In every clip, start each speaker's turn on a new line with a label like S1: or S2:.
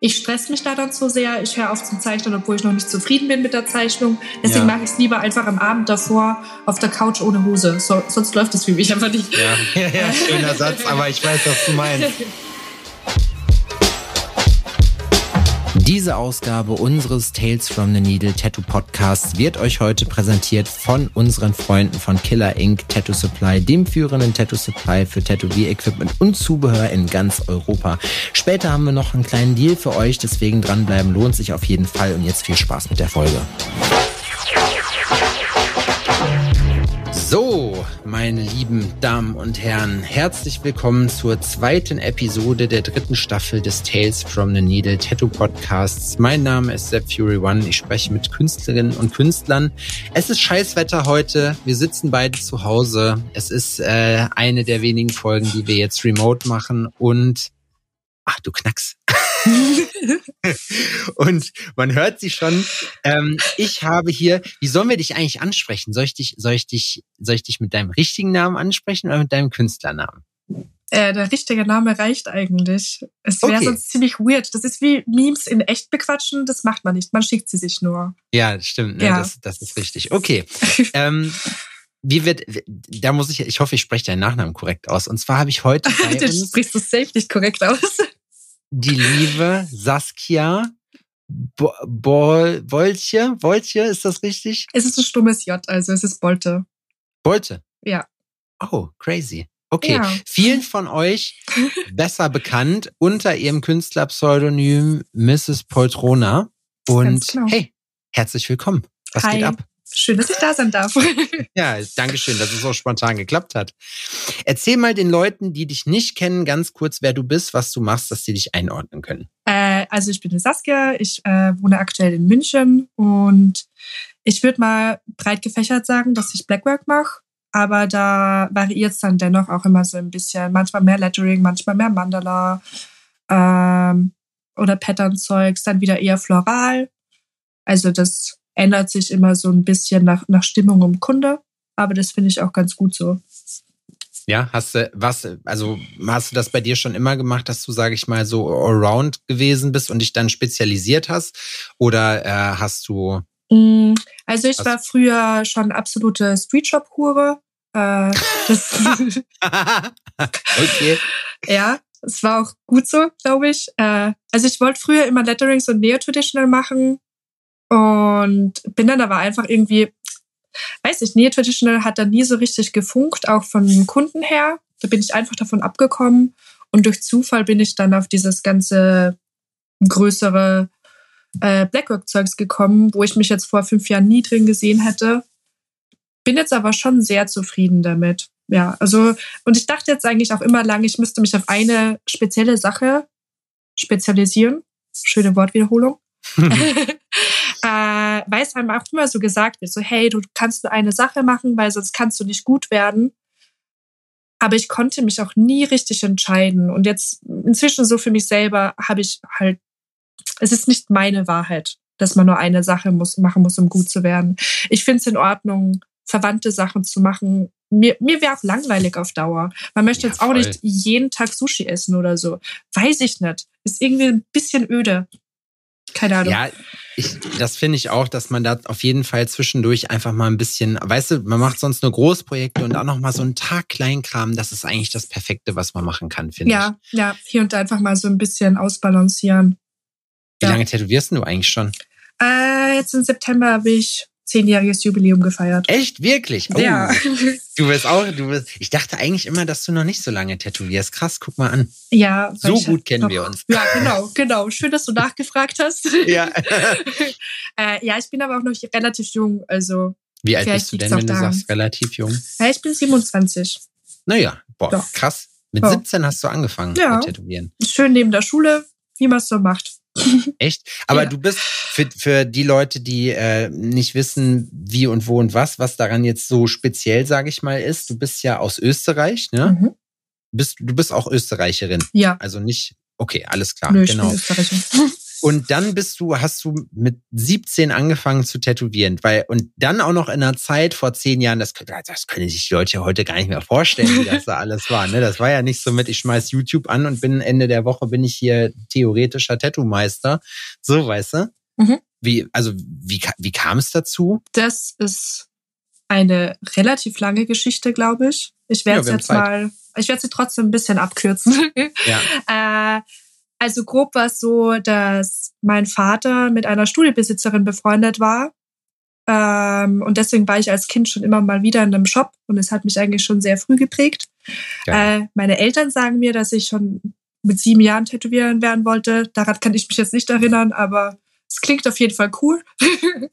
S1: ich stress mich da dann zu sehr. Ich höre auf zum Zeichnen, obwohl ich noch nicht zufrieden bin mit der Zeichnung. Deswegen ja. mache ich es lieber einfach am Abend davor auf der Couch ohne Hose. So, sonst läuft es für mich einfach nicht.
S2: Ja, ja, ja schöner Satz, aber ich weiß, was du meinst. Diese Ausgabe unseres Tales from the Needle Tattoo Podcasts wird euch heute präsentiert von unseren Freunden von Killer Inc. Tattoo Supply, dem führenden Tattoo Supply für Tattoo-Equipment und Zubehör in ganz Europa. Später haben wir noch einen kleinen Deal für euch, deswegen dranbleiben lohnt sich auf jeden Fall und jetzt viel Spaß mit der Folge. So, meine lieben Damen und Herren, herzlich willkommen zur zweiten Episode der dritten Staffel des Tales from the Needle Tattoo Podcasts. Mein Name ist Sepp Fury One. Ich spreche mit Künstlerinnen und Künstlern. Es ist Scheißwetter heute. Wir sitzen beide zu Hause. Es ist äh, eine der wenigen Folgen, die wir jetzt remote machen und ach du Knacks. und man hört sie schon. Ähm, ich habe hier, wie sollen wir dich eigentlich ansprechen? Soll ich dich, soll ich dich, soll ich dich mit deinem richtigen Namen ansprechen oder mit deinem Künstlernamen?
S1: Äh, der richtige Name reicht eigentlich. Es wäre okay. sonst ziemlich weird. Das ist wie Memes in echt bequatschen, das macht man nicht. Man schickt sie sich nur.
S2: Ja, das stimmt. Ne? Ja. Das, das ist richtig. Okay. ähm, wie wird, da muss ich, ich hoffe, ich spreche deinen Nachnamen korrekt aus. Und zwar habe ich heute
S1: bei Den uns, sprichst du safe nicht korrekt aus
S2: die liebe Saskia Bo Bo Boltje. Boltje, ist das richtig?
S1: Es ist ein stummes J, also es ist Bolte.
S2: Bolte?
S1: Ja.
S2: Oh, crazy. Okay, ja. vielen von euch besser bekannt unter ihrem Künstlerpseudonym Mrs. Poltrona. Und genau. hey, herzlich willkommen. Was Hi. geht ab?
S1: Schön, dass ich da sein darf.
S2: ja, danke schön, dass es so spontan geklappt hat. Erzähl mal den Leuten, die dich nicht kennen, ganz kurz, wer du bist, was du machst, dass sie dich einordnen können.
S1: Äh, also ich bin Saskia, ich äh, wohne aktuell in München und ich würde mal breit gefächert sagen, dass ich Blackwork mache. Aber da variiert es dann dennoch auch immer so ein bisschen. Manchmal mehr Lettering, manchmal mehr Mandala ähm, oder Pattern-Zeugs, dann wieder eher floral. Also das ändert sich immer so ein bisschen nach, nach Stimmung im Kunde. Aber das finde ich auch ganz gut so.
S2: Ja, hast du was, also hast du das bei dir schon immer gemacht, dass du, sage ich mal, so allround gewesen bist und dich dann spezialisiert hast? Oder äh, hast du.
S1: Mm, also ich war früher schon absolute Streetshop-Hure. Äh,
S2: okay.
S1: ja, es war auch gut so, glaube ich. Äh, also ich wollte früher immer Letterings und Neo-Traditional machen, und bin dann aber einfach irgendwie, weiß ich, Neo Traditional hat dann nie so richtig gefunkt, auch von den Kunden her. Da bin ich einfach davon abgekommen. Und durch Zufall bin ich dann auf dieses ganze größere äh, Blackwork-Zeugs gekommen, wo ich mich jetzt vor fünf Jahren nie drin gesehen hätte. Bin jetzt aber schon sehr zufrieden damit. Ja, also, und ich dachte jetzt eigentlich auch immer lang, ich müsste mich auf eine spezielle Sache spezialisieren. Schöne Wortwiederholung. äh, weil es einem auch immer so gesagt wird, so hey, du kannst nur eine Sache machen, weil sonst kannst du nicht gut werden. Aber ich konnte mich auch nie richtig entscheiden. Und jetzt inzwischen so für mich selber habe ich halt, es ist nicht meine Wahrheit, dass man nur eine Sache muss, machen muss, um gut zu werden. Ich finde es in Ordnung, verwandte Sachen zu machen. Mir, mir wäre auch langweilig auf Dauer. Man möchte ja, jetzt auch nicht jeden Tag Sushi essen oder so. Weiß ich nicht. Ist irgendwie ein bisschen öde. Keine Ahnung.
S2: Ja, ich, das finde ich auch, dass man da auf jeden Fall zwischendurch einfach mal ein bisschen, weißt du, man macht sonst nur Großprojekte und auch noch mal so einen Tag Kleinkram, das ist eigentlich das Perfekte, was man machen kann, finde
S1: ja, ich. Ja, ja, hier und da einfach mal so ein bisschen ausbalancieren.
S2: Wie ja. lange tätowierst du eigentlich schon?
S1: Äh, jetzt im September habe ich zehnjähriges Jubiläum gefeiert.
S2: Echt? Wirklich?
S1: Oh. Ja.
S2: Du wirst auch, du wirst, ich dachte eigentlich immer, dass du noch nicht so lange tätowierst. Krass, guck mal an.
S1: Ja.
S2: So gut kennen noch, wir uns.
S1: Ja, genau, genau. Schön, dass du nachgefragt hast.
S2: Ja.
S1: äh, ja, ich bin aber auch noch relativ jung, also.
S2: Wie alt bist du denn, wenn du daran. sagst, relativ jung?
S1: Ja, ich bin 27.
S2: Naja, boah, Doch. krass. Mit ja. 17 hast du angefangen ja. mit Tätowieren.
S1: Schön neben der Schule, wie man es so macht.
S2: Echt? Aber ja. du bist für, für die Leute, die äh, nicht wissen, wie und wo und was, was daran jetzt so speziell, sage ich mal, ist. Du bist ja aus Österreich, ne? Mhm. Bist, du bist auch Österreicherin.
S1: Ja.
S2: Also nicht, okay, alles klar.
S1: Nö, genau.
S2: Und dann bist du, hast du mit 17 angefangen zu tätowieren, weil, und dann auch noch in einer Zeit vor zehn Jahren, das, das können sich die Leute heute gar nicht mehr vorstellen, wie das da alles war, ne? Das war ja nicht so mit, ich schmeiß YouTube an und bin Ende der Woche bin ich hier theoretischer Tattoo-Meister. So, weißt du? Mhm. Wie, also, wie, wie kam es dazu?
S1: Das ist eine relativ lange Geschichte, glaube ich. Ich werde ja, jetzt Zeit. mal, ich werde sie trotzdem ein bisschen abkürzen. Ja. äh, also grob war es so, dass mein Vater mit einer Studiobesitzerin befreundet war. Ähm, und deswegen war ich als Kind schon immer mal wieder in einem Shop und es hat mich eigentlich schon sehr früh geprägt. Äh, meine Eltern sagen mir, dass ich schon mit sieben Jahren tätowieren werden wollte. Daran kann ich mich jetzt nicht erinnern, aber es klingt auf jeden Fall cool.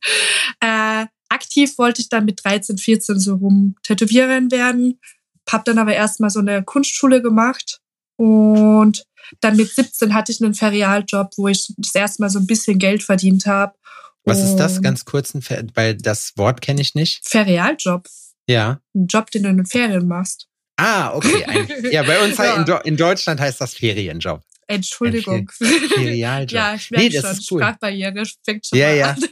S1: äh, aktiv wollte ich dann mit 13, 14 so rum Tätowiererin werden. Hab dann aber erstmal so eine Kunstschule gemacht und dann mit 17 hatte ich einen Ferialjob, wo ich das erste Mal so ein bisschen Geld verdient habe.
S2: Was ist das ganz kurz, weil das Wort kenne ich nicht?
S1: Ferialjob.
S2: Ja.
S1: Ein Job, den du in den Ferien machst.
S2: Ah, okay. Ein, ja, bei uns ja. in, in, Deutschland heißt das Ferienjob.
S1: Entschuldigung.
S2: Ferialjob.
S1: ja, ich merke nee, das schon. Ist cool. Sprachbarriere fängt schon
S2: ja, ja. an.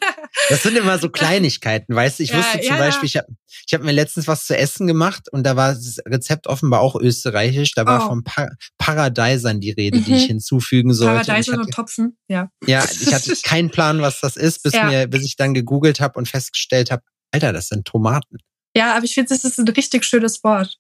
S2: Das sind immer so Kleinigkeiten, weißt du? Ich ja, wusste zum ja, Beispiel, ich habe ich hab mir letztens was zu essen gemacht und da war das Rezept offenbar auch österreichisch. Da war oh. vom pa Paradeisern die Rede, mhm. die ich mhm. hinzufügen sollte.
S1: Paradeisern und Topfen, ja.
S2: Ja, ich hatte keinen Plan, was das ist, bis, mir, bis ich dann gegoogelt habe und festgestellt habe, Alter, das sind Tomaten.
S1: Ja, aber ich finde, das ist ein richtig schönes Wort.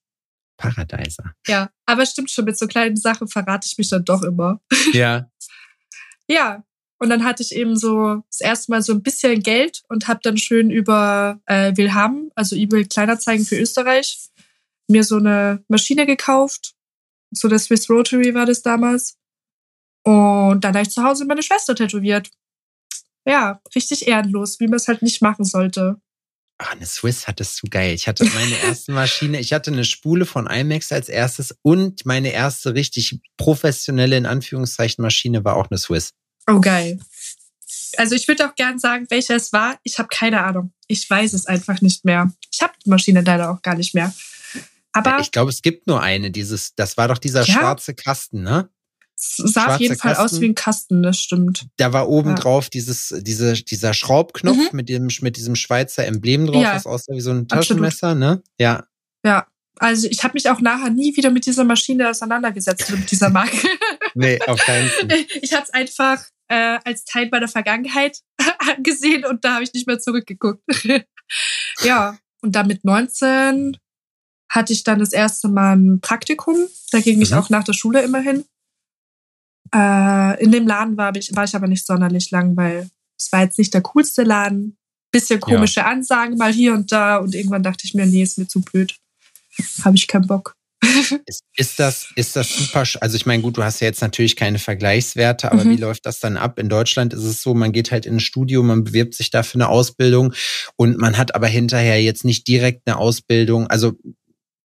S2: Paradeiser.
S1: Ja, aber stimmt schon, mit so kleinen Sachen verrate ich mich dann doch immer.
S2: Ja.
S1: ja, und dann hatte ich eben so das erste Mal so ein bisschen Geld und habe dann schön über äh, Wilhelm, also eBay Kleinerzeigen für Österreich, mir so eine Maschine gekauft. So der Swiss Rotary war das damals. Und dann habe ich zu Hause meine Schwester tätowiert. Ja, richtig ehrenlos, wie man es halt nicht machen sollte.
S2: Ach, eine Swiss hattest du geil. Ich hatte meine erste Maschine, ich hatte eine Spule von IMAX als erstes und meine erste richtig professionelle, in Anführungszeichen, Maschine war auch eine Swiss.
S1: Oh, geil. Also ich würde auch gern sagen, welcher es war. Ich habe keine Ahnung. Ich weiß es einfach nicht mehr. Ich habe die Maschine leider auch gar nicht mehr. Aber
S2: ich glaube, es gibt nur eine. Dieses, das war doch dieser ja, schwarze Kasten, ne?
S1: Es sah auf jeden Fall Kasten. aus wie ein Kasten, das stimmt.
S2: Da war oben ja. drauf dieses, diese, dieser Schraubknopf mhm. mit, dem, mit diesem Schweizer Emblem drauf, ja. was aussah wie so ein Taschenmesser, Absolut. ne? Ja.
S1: Ja. Also ich habe mich auch nachher nie wieder mit dieser Maschine auseinandergesetzt, mit dieser Marke.
S2: nee, auf keinen Fall.
S1: Ich habe es einfach äh, als Teil meiner Vergangenheit angesehen und da habe ich nicht mehr zurückgeguckt. ja, und dann mit 19 hatte ich dann das erste Mal ein Praktikum. Da ging mhm. ich auch nach der Schule immer hin. Äh, in dem Laden war ich, war ich aber nicht sonderlich lang, weil es war jetzt nicht der coolste Laden. Bisschen komische ja. Ansagen mal hier und da und irgendwann dachte ich mir, nee, ist mir zu blöd. Habe ich keinen Bock.
S2: ist, ist, das, ist das super? Also ich meine, gut, du hast ja jetzt natürlich keine Vergleichswerte, aber mhm. wie läuft das dann ab? In Deutschland ist es so, man geht halt in ein Studio, man bewirbt sich da für eine Ausbildung und man hat aber hinterher jetzt nicht direkt eine Ausbildung. Also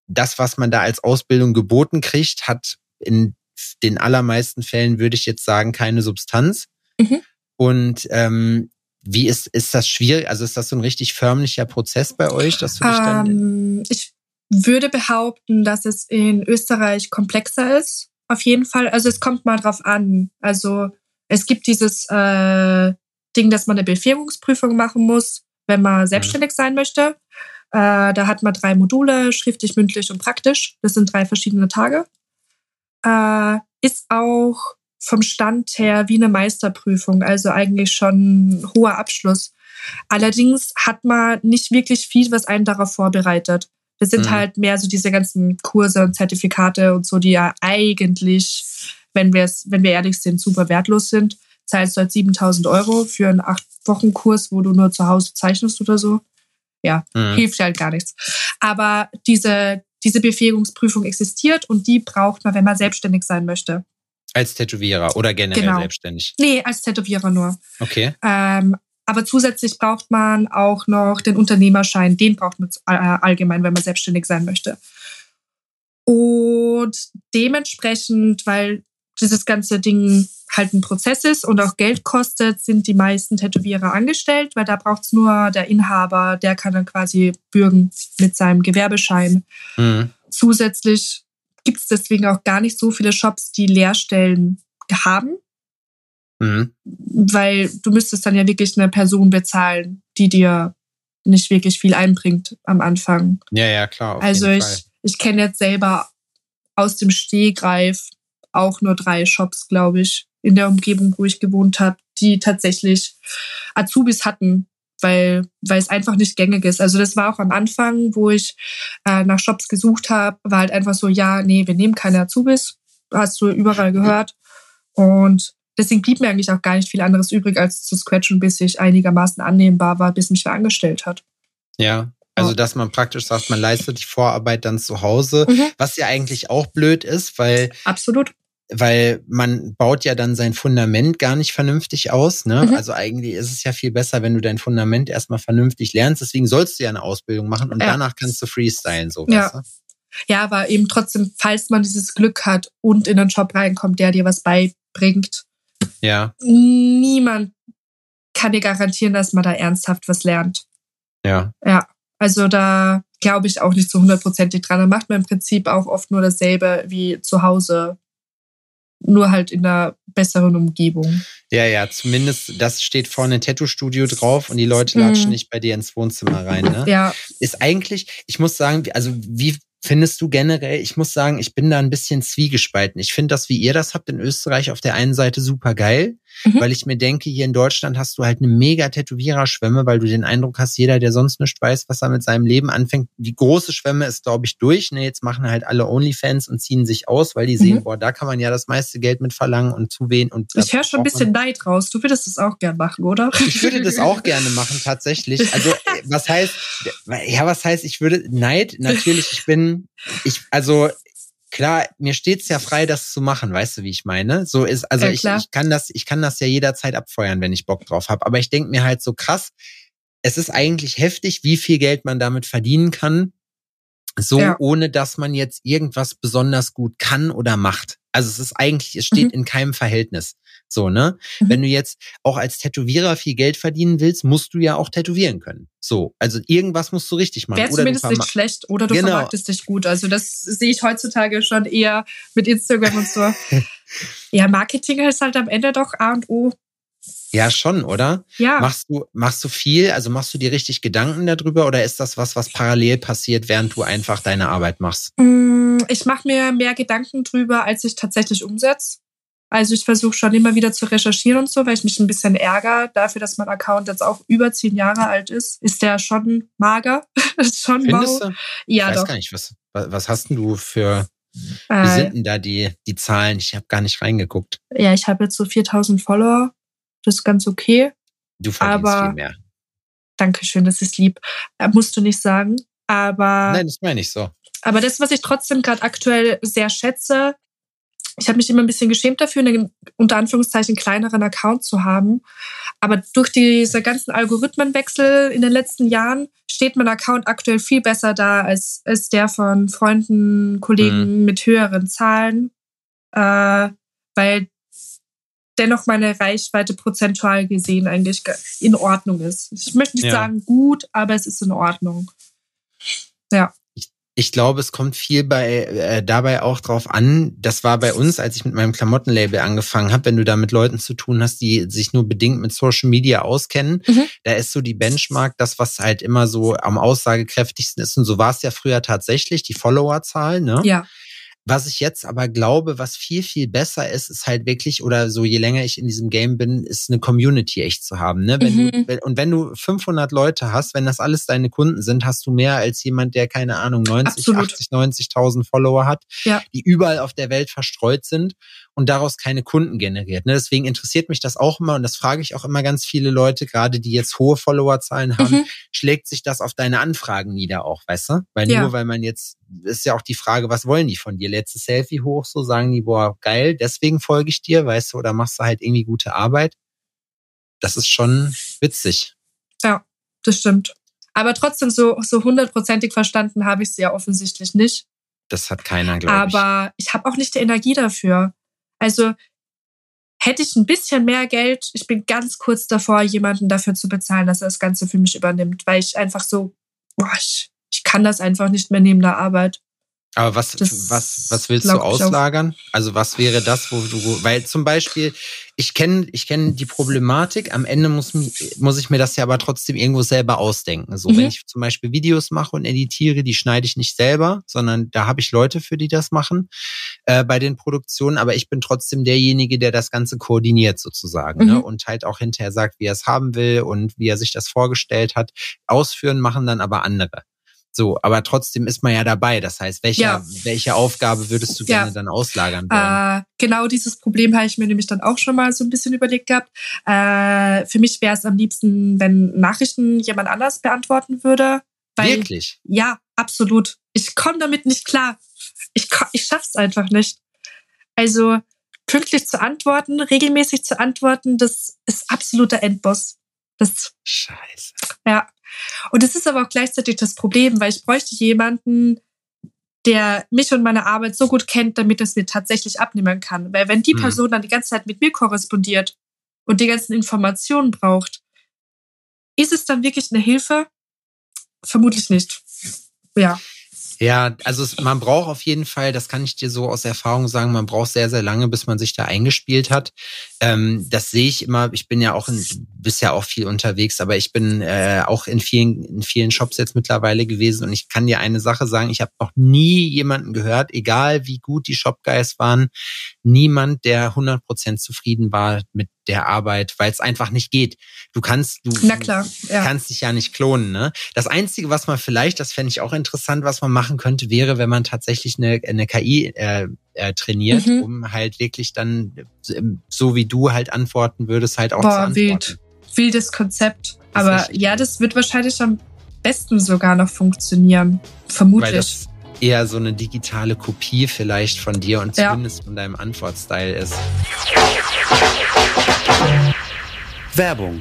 S2: das, was man da als Ausbildung geboten kriegt, hat in den allermeisten Fällen, würde ich jetzt sagen, keine Substanz. Mhm. Und ähm, wie ist, ist das schwierig? Also ist das so ein richtig förmlicher Prozess bei euch, dass du dich dann.
S1: Ähm, ich würde behaupten, dass es in Österreich komplexer ist. Auf jeden Fall. Also es kommt mal drauf an. Also es gibt dieses äh, Ding, dass man eine Befähigungsprüfung machen muss, wenn man mhm. selbstständig sein möchte. Äh, da hat man drei Module, schriftlich, mündlich und praktisch. Das sind drei verschiedene Tage. Äh, ist auch vom Stand her wie eine Meisterprüfung, also eigentlich schon ein hoher Abschluss. Allerdings hat man nicht wirklich viel, was einen darauf vorbereitet. Wir sind mhm. halt mehr so diese ganzen Kurse und Zertifikate und so, die ja eigentlich, wenn wir es, wenn wir ehrlich sind, super wertlos sind. Zahlst du halt 7000 Euro für einen acht Wochen Kurs, wo du nur zu Hause zeichnest oder so. Ja, mhm. hilft halt gar nichts. Aber diese, diese Befähigungsprüfung existiert und die braucht man, wenn man selbstständig sein möchte.
S2: Als Tätowierer oder generell genau. selbstständig?
S1: Nee, als Tätowierer nur.
S2: Okay.
S1: Ähm, aber zusätzlich braucht man auch noch den Unternehmerschein. Den braucht man äh, allgemein, wenn man selbstständig sein möchte. Und dementsprechend, weil dieses ganze Ding halt ein Prozess ist und auch Geld kostet, sind die meisten Tätowierer angestellt, weil da braucht es nur der Inhaber, der kann dann quasi bürgen mit seinem Gewerbeschein. Mhm. Zusätzlich gibt es deswegen auch gar nicht so viele Shops, die Lehrstellen haben. Mhm. Weil du müsstest dann ja wirklich eine Person bezahlen, die dir nicht wirklich viel einbringt am Anfang.
S2: Ja, ja, klar.
S1: also ich, ich kenne jetzt selber aus dem Stehgreif auch nur drei Shops, glaube ich, in der Umgebung, wo ich gewohnt habe, die tatsächlich Azubis hatten, weil, weil es einfach nicht gängig ist. Also das war auch am Anfang, wo ich äh, nach Shops gesucht habe, war halt einfach so, ja, nee, wir nehmen keine Azubis. Hast du überall gehört. Und deswegen blieb mir eigentlich auch gar nicht viel anderes übrig, als zu scratchen, bis ich einigermaßen annehmbar war, bis mich wer angestellt hat.
S2: Ja, also, dass man praktisch sagt, man leistet die Vorarbeit dann zu Hause, mhm. was ja eigentlich auch blöd ist, weil.
S1: Absolut.
S2: Weil man baut ja dann sein Fundament gar nicht vernünftig aus. Ne? Mhm. Also eigentlich ist es ja viel besser, wenn du dein Fundament erstmal vernünftig lernst. Deswegen sollst du ja eine Ausbildung machen und ja. danach kannst du freestylen, so
S1: ja. Ja, aber eben trotzdem, falls man dieses Glück hat und in einen Job reinkommt, der dir was beibringt.
S2: Ja.
S1: Niemand kann dir garantieren, dass man da ernsthaft was lernt.
S2: Ja.
S1: Ja. Also da glaube ich auch nicht so hundertprozentig dran. Da macht man im Prinzip auch oft nur dasselbe wie zu Hause, nur halt in einer besseren Umgebung.
S2: Ja, ja, zumindest das steht vorne Tattoo-Studio drauf und die Leute latschen hm. nicht bei dir ins Wohnzimmer rein. Ne?
S1: Ja.
S2: Ist eigentlich, ich muss sagen, also wie findest du generell, ich muss sagen, ich bin da ein bisschen zwiegespalten. Ich finde das, wie ihr das habt in Österreich, auf der einen Seite super geil, mhm. weil ich mir denke, hier in Deutschland hast du halt eine mega Tätowiererschwemme, weil du den Eindruck hast, jeder, der sonst nicht weiß, was er mit seinem Leben anfängt, die große Schwemme ist, glaube ich, durch. Ne, jetzt machen halt alle Onlyfans und ziehen sich aus, weil die mhm. sehen, boah, da kann man ja das meiste Geld mit verlangen und zuwählen. Und
S1: ich höre schon ein bisschen Neid raus. Du würdest das auch gern machen, oder?
S2: Ich würde das auch gerne machen, tatsächlich. Also, was heißt, ja, was heißt, ich würde Neid? Natürlich, ich bin, ich, also klar, mir steht's ja frei, das zu machen, weißt du, wie ich meine? So ist, also ja, ich, ich kann das, ich kann das ja jederzeit abfeuern, wenn ich Bock drauf habe. Aber ich denk mir halt so krass, es ist eigentlich heftig, wie viel Geld man damit verdienen kann, so ja. ohne dass man jetzt irgendwas besonders gut kann oder macht. Also es ist eigentlich, es steht mhm. in keinem Verhältnis. So, ne? Mhm. Wenn du jetzt auch als Tätowierer viel Geld verdienen willst, musst du ja auch tätowieren können. So, also irgendwas musst du richtig machen.
S1: Wäre zumindest nicht schlecht oder du genau. vermarktest dich gut. Also das sehe ich heutzutage schon eher mit Instagram und so. ja, Marketing ist halt am Ende doch A und O.
S2: Ja, schon, oder?
S1: Ja.
S2: Machst du, machst du viel? Also machst du dir richtig Gedanken darüber oder ist das was, was parallel passiert, während du einfach deine Arbeit machst?
S1: Mm, ich mache mir mehr Gedanken drüber, als ich tatsächlich umsetze. Also ich versuche schon immer wieder zu recherchieren und so, weil ich mich ein bisschen ärgere dafür, dass mein Account jetzt auch über zehn Jahre alt ist. Ist der schon mager? ist schon
S2: Findest.
S1: Du? Ja,
S2: ich weiß
S1: doch.
S2: gar nicht, was, was hast denn du für, äh, wie sind denn da die, die Zahlen? Ich habe gar nicht reingeguckt.
S1: Ja, ich habe jetzt so 4000 Follower. Das ist ganz okay.
S2: Du verdienst aber, viel mehr.
S1: Dankeschön, das ist lieb. Äh, musst du nicht sagen. Aber.
S2: Nein, das meine ich so.
S1: Aber das, was ich trotzdem gerade aktuell sehr schätze, ich habe mich immer ein bisschen geschämt dafür, einen unter Anführungszeichen kleineren Account zu haben. Aber durch diese ganzen Algorithmenwechsel in den letzten Jahren steht mein Account aktuell viel besser da als, als der von Freunden, Kollegen mhm. mit höheren Zahlen, äh, weil dennoch meine Reichweite prozentual gesehen eigentlich in Ordnung ist. Ich möchte nicht ja. sagen gut, aber es ist in Ordnung. Ja
S2: ich glaube, es kommt viel bei äh, dabei auch drauf an. Das war bei uns, als ich mit meinem Klamottenlabel angefangen habe, wenn du da mit Leuten zu tun hast, die sich nur bedingt mit Social Media auskennen, mhm. da ist so die Benchmark das, was halt immer so am aussagekräftigsten ist. Und so war es ja früher tatsächlich, die Followerzahl, ne?
S1: Ja.
S2: Was ich jetzt aber glaube, was viel, viel besser ist, ist halt wirklich, oder so je länger ich in diesem Game bin, ist eine Community echt zu haben. Ne? Wenn mhm. du, und wenn du 500 Leute hast, wenn das alles deine Kunden sind, hast du mehr als jemand, der keine Ahnung, 90, Absolut. 80, 90.000 Follower hat,
S1: ja.
S2: die überall auf der Welt verstreut sind und daraus keine Kunden generiert. Ne? Deswegen interessiert mich das auch immer und das frage ich auch immer ganz viele Leute, gerade die jetzt hohe Followerzahlen haben, mhm. schlägt sich das auf deine Anfragen nieder auch, weißt du? Weil ja. nur weil man jetzt, ist ja auch die Frage, was wollen die von dir? Letztes Selfie hoch, so sagen die, boah, geil, deswegen folge ich dir, weißt du, oder machst du halt irgendwie gute Arbeit. Das ist schon witzig.
S1: Ja, das stimmt. Aber trotzdem so so hundertprozentig verstanden habe ich es ja offensichtlich nicht.
S2: Das hat keiner, glaube
S1: ich. Aber ich habe auch nicht die Energie dafür. Also hätte ich ein bisschen mehr Geld, ich bin ganz kurz davor, jemanden dafür zu bezahlen, dass er das Ganze für mich übernimmt, weil ich einfach so, boah, ich, ich kann das einfach nicht mehr neben der Arbeit.
S2: Aber was, was, was willst du auslagern? Also was wäre das, wo du, weil zum Beispiel, ich kenne ich kenn die Problematik, am Ende muss, muss ich mir das ja aber trotzdem irgendwo selber ausdenken. So, mhm. wenn ich zum Beispiel Videos mache und editiere, die schneide ich nicht selber, sondern da habe ich Leute für, die das machen äh, bei den Produktionen, aber ich bin trotzdem derjenige, der das Ganze koordiniert sozusagen ne? mhm. ne? und halt auch hinterher sagt, wie er es haben will und wie er sich das vorgestellt hat. Ausführen machen dann aber andere. So, aber trotzdem ist man ja dabei. Das heißt, welche, ja. welche Aufgabe würdest du gerne ja. dann auslagern wollen?
S1: Äh, genau dieses Problem habe ich mir nämlich dann auch schon mal so ein bisschen überlegt gehabt. Äh, für mich wäre es am liebsten, wenn Nachrichten jemand anders beantworten würde.
S2: Weil, Wirklich?
S1: Ja, absolut. Ich komme damit nicht klar. Ich, ich schaff's einfach nicht. Also pünktlich zu antworten, regelmäßig zu antworten, das ist absoluter Endboss. Das,
S2: Scheiße.
S1: Ja. Und es ist aber auch gleichzeitig das Problem, weil ich bräuchte jemanden, der mich und meine Arbeit so gut kennt, damit es mir tatsächlich abnehmen kann. Weil wenn die mhm. Person dann die ganze Zeit mit mir korrespondiert und die ganzen Informationen braucht, ist es dann wirklich eine Hilfe? Vermutlich nicht. Ja.
S2: Ja, also es, man braucht auf jeden Fall, das kann ich dir so aus Erfahrung sagen, man braucht sehr, sehr lange, bis man sich da eingespielt hat. Ähm, das sehe ich immer. Ich bin ja auch, in, bist ja auch viel unterwegs, aber ich bin äh, auch in vielen, in vielen Shops jetzt mittlerweile gewesen und ich kann dir eine Sache sagen, ich habe noch nie jemanden gehört, egal wie gut die Shopguys waren, niemand, der 100% zufrieden war mit der Arbeit, weil es einfach nicht geht. Du kannst, du
S1: klar,
S2: ja. kannst dich ja nicht klonen. Ne? Das Einzige, was man vielleicht, das fände ich auch interessant, was man machen könnte, wäre, wenn man tatsächlich eine, eine KI äh, äh, trainiert, mhm. um halt wirklich dann, so wie du halt antworten würdest, halt auch Boah, zu antworten.
S1: Wild. Wildes Konzept. Aber ja, das wird wahrscheinlich am besten sogar noch funktionieren. Vermutlich
S2: eher so eine digitale Kopie vielleicht von dir und zumindest ja. von deinem Antwortstyle ist. Werbung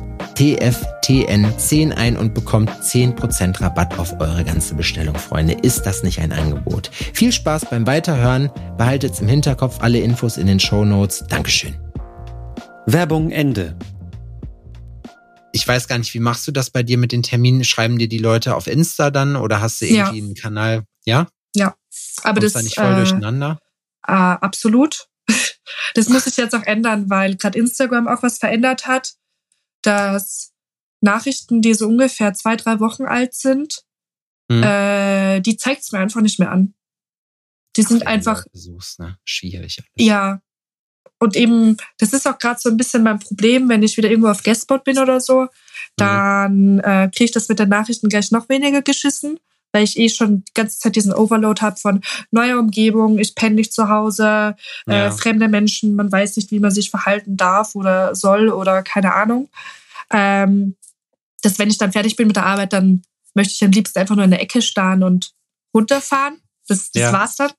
S2: TFTN10 ein und bekommt 10% Rabatt auf eure ganze Bestellung, Freunde. Ist das nicht ein Angebot? Viel Spaß beim Weiterhören. Behaltet im Hinterkopf alle Infos in den Show Notes. Dankeschön. Werbung Ende. Ich weiß gar nicht, wie machst du das bei dir mit den Terminen? Schreiben dir die Leute auf Insta dann oder hast du irgendwie ja. einen Kanal? Ja?
S1: Ja. Aber Kommst
S2: das da nicht voll äh, durcheinander?
S1: Äh, absolut. Das muss ich jetzt auch ändern, weil gerade Instagram auch was verändert hat dass Nachrichten, die so ungefähr zwei, drei Wochen alt sind, hm. äh, die zeigt es mir einfach nicht mehr an. Die sind Ach, einfach.
S2: Besuchst, ne? Schwierig. Alles.
S1: Ja. Und eben, das ist auch gerade so ein bisschen mein Problem, wenn ich wieder irgendwo auf Guestspot bin oder so, dann mhm. äh, kriege ich das mit den Nachrichten gleich noch weniger geschissen, weil ich eh schon die ganze Zeit diesen Overload habe von neuer Umgebung, ich penne nicht zu Hause, äh, ja. äh, fremde Menschen, man weiß nicht, wie man sich verhalten darf oder soll oder keine Ahnung. Ähm, dass wenn ich dann fertig bin mit der Arbeit, dann möchte ich am liebsten einfach nur in der Ecke starren und runterfahren. Das, das ja. war's dann.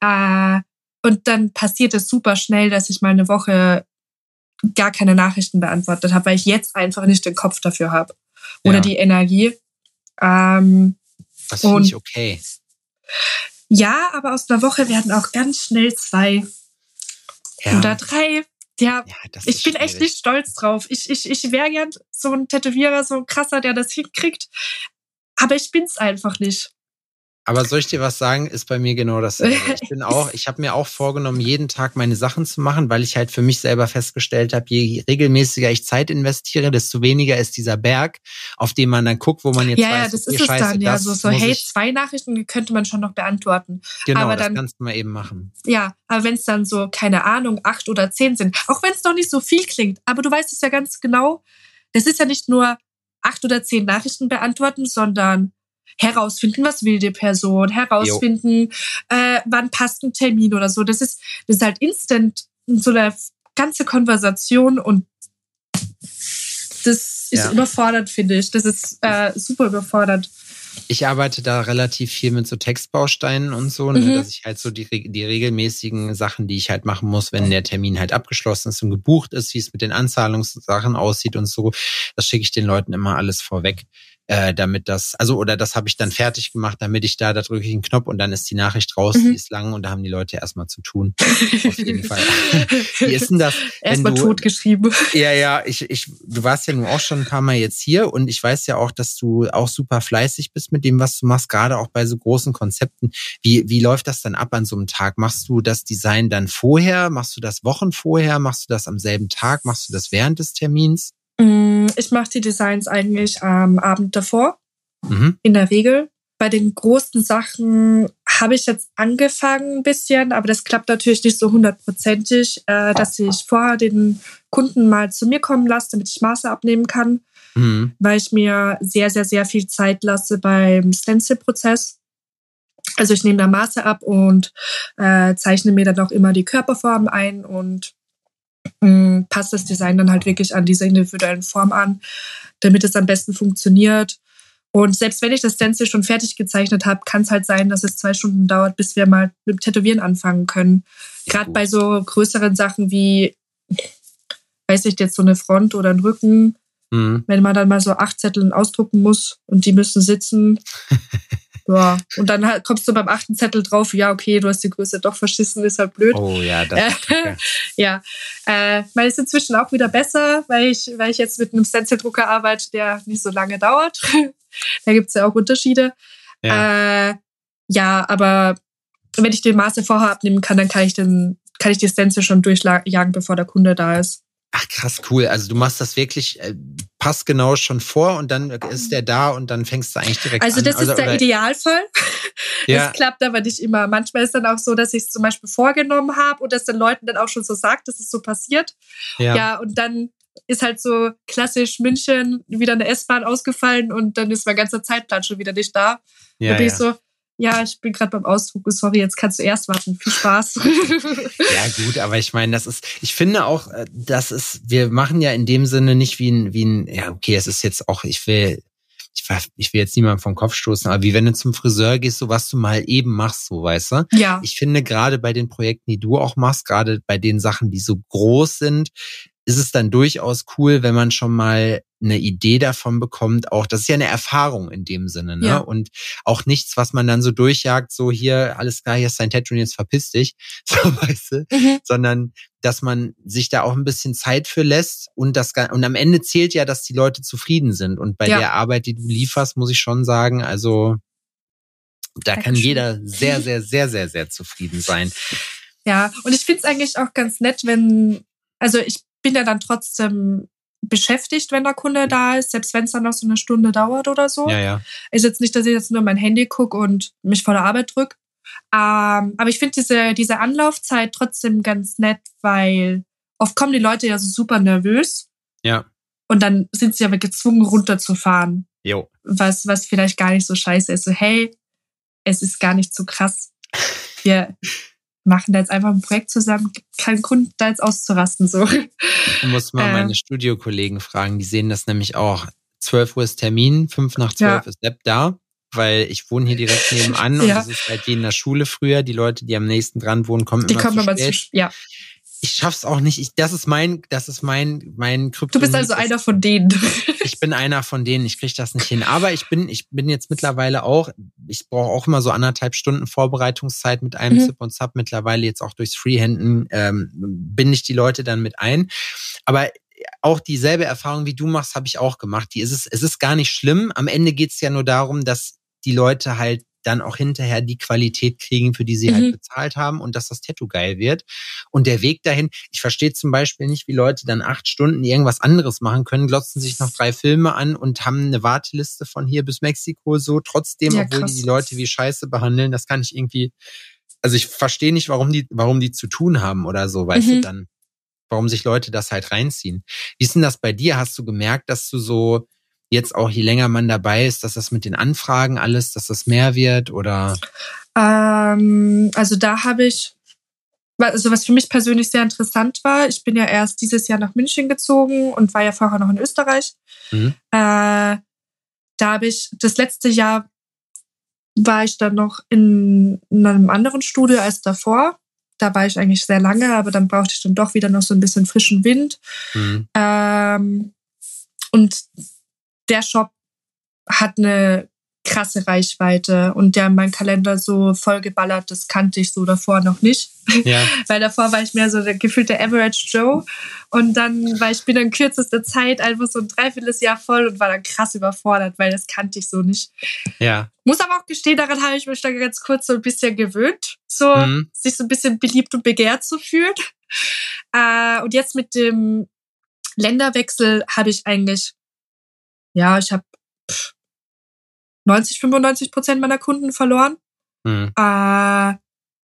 S1: Äh, und dann passiert es super schnell, dass ich mal eine Woche gar keine Nachrichten beantwortet habe, weil ich jetzt einfach nicht den Kopf dafür habe oder ja. die Energie. Ähm,
S2: das finde ich okay.
S1: Ja, aber aus einer Woche werden auch ganz schnell zwei ja. oder drei. Ja, ja ich bin echt nicht stolz drauf. Ich, ich, ich wäre gern so ein Tätowierer, so ein krasser, der das hinkriegt. Aber ich bin's einfach nicht.
S2: Aber soll ich dir was sagen, ist bei mir genau dasselbe. Ich bin auch, ich habe mir auch vorgenommen, jeden Tag meine Sachen zu machen, weil ich halt für mich selber festgestellt habe, je regelmäßiger ich Zeit investiere, desto weniger ist dieser Berg, auf dem man dann guckt, wo man jetzt
S1: ja, weiß, ja, das okay, ist es Scheiße, dann, ja, so, so hey, zwei Nachrichten könnte man schon noch beantworten.
S2: Genau,
S1: aber
S2: das
S1: dann,
S2: kannst du mal eben machen.
S1: Ja, aber wenn es dann so, keine Ahnung, acht oder zehn sind, auch wenn es noch nicht so viel klingt, aber du weißt es ja ganz genau, das ist ja nicht nur acht oder zehn Nachrichten beantworten, sondern herausfinden, was will die Person, herausfinden, äh, wann passt ein Termin oder so. Das ist, das ist halt instant so eine ganze Konversation und das ist ja. überfordert, finde ich. Das ist äh, super überfordert.
S2: Ich arbeite da relativ viel mit so Textbausteinen und so, ne, mhm. dass ich halt so die, die regelmäßigen Sachen, die ich halt machen muss, wenn der Termin halt abgeschlossen ist und gebucht ist, wie es mit den Anzahlungssachen aussieht und so, das schicke ich den Leuten immer alles vorweg äh, damit das, also oder das habe ich dann fertig gemacht, damit ich da, da drücke ich einen Knopf und dann ist die Nachricht raus, mhm. die ist lang und da haben die Leute erstmal zu tun. Auf jeden Fall. Wie ist denn das?
S1: Erstmal totgeschrieben.
S2: Ja, ja, ich, ich, du warst ja nun auch schon ein paar Mal jetzt hier und ich weiß ja auch, dass du auch super fleißig bist mit dem, was du machst, gerade auch bei so großen Konzepten. Wie, wie läuft das dann ab an so einem Tag? Machst du das Design dann vorher? Machst du das Wochen vorher? Machst du das am selben Tag? Machst du das während des Termins?
S1: Mm, ich mache die Designs eigentlich am Abend davor, mhm. in der Regel. Bei den großen Sachen habe ich jetzt angefangen ein bisschen, aber das klappt natürlich nicht so hundertprozentig, äh, dass ich vorher den Kunden mal zu mir kommen lasse, damit ich Maße abnehmen kann, mhm. weil ich mir sehr, sehr, sehr viel Zeit lasse beim Stencil-Prozess. Also ich nehme da Maße ab und äh, zeichne mir dann auch immer die Körperform ein und Mm, passt das Design dann halt wirklich an diese individuellen Form an, damit es am besten funktioniert. Und selbst wenn ich das Stencil schon fertig gezeichnet habe, kann es halt sein, dass es zwei Stunden dauert, bis wir mal mit dem Tätowieren anfangen können. Gerade bei so größeren Sachen wie, weiß ich jetzt, so eine Front oder ein Rücken, mhm. wenn man dann mal so acht Zettel ausdrucken muss und die müssen sitzen. Ja, und dann halt kommst du beim achten Zettel drauf, ja, okay, du hast die Größe doch verschissen, ist halt blöd.
S2: Oh ja, das ist
S1: Ja, äh, meine ist inzwischen auch wieder besser, weil ich, weil ich jetzt mit einem Stencil-Drucker arbeite, der nicht so lange dauert. da gibt's ja auch Unterschiede. Ja. Äh, ja, aber wenn ich den Maße vorher abnehmen kann, dann kann ich den, kann ich die Stencil schon durchjagen, bevor der Kunde da ist.
S2: Ach krass, cool. Also du machst das wirklich äh, passgenau schon vor und dann ist der da und dann fängst du eigentlich direkt
S1: also
S2: an.
S1: Also das ist der oder? Idealfall. Ja. Das klappt aber nicht immer. Manchmal ist dann auch so, dass ich es zum Beispiel vorgenommen habe und das den Leuten dann auch schon so sagt, dass es so passiert. Ja, ja und dann ist halt so klassisch München wieder eine S-Bahn ausgefallen und dann ist mein ganzer Zeitplan schon wieder nicht da. Ja, und bin ja. ich so, ja, ich bin gerade beim Ausdruck, sorry, jetzt kannst du erst warten. Viel Spaß.
S2: ja, gut, aber ich meine, das ist, ich finde auch, äh, das ist, wir machen ja in dem Sinne nicht wie ein, wie ein, ja, okay, es ist jetzt auch, ich will, ich, ich will jetzt niemanden vom Kopf stoßen, aber wie wenn du zum Friseur gehst, so was du mal eben machst, so weißt du?
S1: Ja.
S2: Ich finde gerade bei den Projekten, die du auch machst, gerade bei den Sachen, die so groß sind, ist es dann durchaus cool, wenn man schon mal eine Idee davon bekommt. Auch das ist ja eine Erfahrung in dem Sinne, ne? Ja. Und auch nichts, was man dann so durchjagt, so hier, alles klar, hier ist dein Tattoo jetzt verpiss dich, so weißt du, mhm. sondern dass man sich da auch ein bisschen Zeit für lässt und das und am Ende zählt ja, dass die Leute zufrieden sind. Und bei ja. der Arbeit, die du lieferst, muss ich schon sagen, also da Dankeschön. kann jeder sehr, sehr, sehr, sehr, sehr zufrieden sein.
S1: Ja, und ich finde es eigentlich auch ganz nett, wenn, also ich bin ja dann trotzdem beschäftigt, wenn der Kunde da ist, selbst wenn es dann noch so eine Stunde dauert oder so.
S2: Ja, ja.
S1: Ist jetzt nicht, dass ich jetzt nur mein Handy gucke und mich vor der Arbeit drücke. Ähm, aber ich finde diese, diese Anlaufzeit trotzdem ganz nett, weil oft kommen die Leute ja so super nervös.
S2: Ja.
S1: Und dann sind sie aber gezwungen, runterzufahren.
S2: Jo.
S1: Was, was vielleicht gar nicht so scheiße ist. So, hey, es ist gar nicht so krass. Wir machen da jetzt einfach ein Projekt zusammen, kein Grund, da jetzt auszurasten. So.
S2: Du musst mal äh, meine Studiokollegen fragen, die sehen das nämlich auch. 12 Uhr ist Termin, 5 nach 12 ja. ist Depp da, weil ich wohne hier direkt nebenan und das ist halt wie in der Schule früher. Die Leute, die am nächsten dran wohnen, kommen
S1: die
S2: immer
S1: kommen
S2: zu
S1: spät. Zu, ja
S2: ich schaff's auch nicht. Ich, das ist mein, das ist mein, mein
S1: Kryptonit. Du bist also einer von denen.
S2: ich bin einer von denen. Ich krieg das nicht hin. Aber ich bin, ich bin jetzt mittlerweile auch. Ich brauche auch immer so anderthalb Stunden Vorbereitungszeit mit einem mhm. Zip und Zap. Mittlerweile jetzt auch durchs Freehanden ähm, binde ich die Leute dann mit ein. Aber auch dieselbe Erfahrung wie du machst, habe ich auch gemacht. Die ist es, es ist gar nicht schlimm. Am Ende geht's ja nur darum, dass die Leute halt dann auch hinterher die Qualität kriegen, für die sie halt mhm. halt bezahlt haben und dass das Tattoo geil wird. Und der Weg dahin, ich verstehe zum Beispiel nicht, wie Leute dann acht Stunden irgendwas anderes machen können, glotzen sich noch drei Filme an und haben eine Warteliste von hier bis Mexiko so, trotzdem, ja, obwohl die, die Leute wie Scheiße behandeln. Das kann ich irgendwie, also ich verstehe nicht, warum die, warum die zu tun haben oder so, weißt mhm. du, dann, warum sich Leute das halt reinziehen. Wie ist denn das bei dir? Hast du gemerkt, dass du so, jetzt auch, je länger man dabei ist, dass das mit den Anfragen alles, dass das mehr wird oder?
S1: Ähm, also da habe ich, also was für mich persönlich sehr interessant war, ich bin ja erst dieses Jahr nach München gezogen und war ja vorher noch in Österreich. Mhm. Äh, da habe ich das letzte Jahr war ich dann noch in, in einem anderen Studio als davor. Da war ich eigentlich sehr lange, aber dann brauchte ich dann doch wieder noch so ein bisschen frischen Wind. Mhm. Ähm, und der Shop hat eine krasse Reichweite und der mein Kalender so vollgeballert, das kannte ich so davor noch nicht. Ja. Weil davor war ich mehr so der gefühlte Average Joe und dann war ich binnen kürzester Zeit einfach so ein Dreivierteljahr voll und war dann krass überfordert, weil das kannte ich so nicht.
S2: Ja.
S1: Muss aber auch gestehen, daran habe ich mich dann ganz kurz so ein bisschen gewöhnt, so mhm. sich so ein bisschen beliebt und begehrt zu fühlen. Äh, und jetzt mit dem Länderwechsel habe ich eigentlich ja, ich habe 90, 95 Prozent meiner Kunden verloren. Mhm. Äh,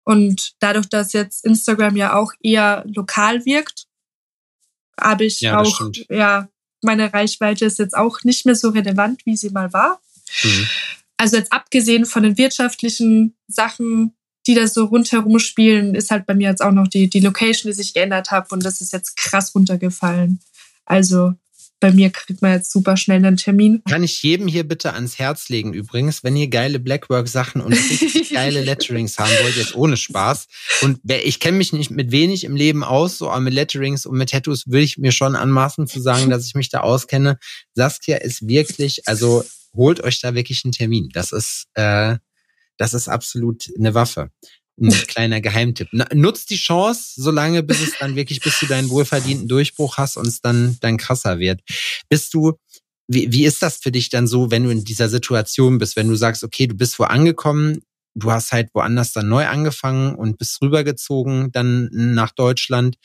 S1: und dadurch, dass jetzt Instagram ja auch eher lokal wirkt, habe ich ja, auch, ja, meine Reichweite ist jetzt auch nicht mehr so relevant, wie sie mal war. Mhm. Also jetzt abgesehen von den wirtschaftlichen Sachen, die da so rundherum spielen, ist halt bei mir jetzt auch noch die, die Location, die sich geändert hat und das ist jetzt krass runtergefallen. Also bei mir kriegt man jetzt super schnell einen Termin.
S2: Kann ich jedem hier bitte ans Herz legen übrigens, wenn ihr geile Blackwork-Sachen und richtig geile Letterings haben wollt, jetzt ohne Spaß. Und ich kenne mich nicht mit wenig im Leben aus, so aber mit Letterings und mit Tattoos will ich mir schon anmaßen zu sagen, dass ich mich da auskenne. Saskia ist wirklich, also holt euch da wirklich einen Termin. Das ist, äh, das ist absolut eine Waffe ein kleiner Geheimtipp. Nutzt die Chance, solange bis es dann wirklich, bis du deinen wohlverdienten Durchbruch hast und es dann, dann krasser wird. Bist du, wie, wie ist das für dich dann so, wenn du in dieser Situation bist, wenn du sagst, okay, du bist wo angekommen, du hast halt woanders dann neu angefangen und bist rübergezogen dann nach Deutschland.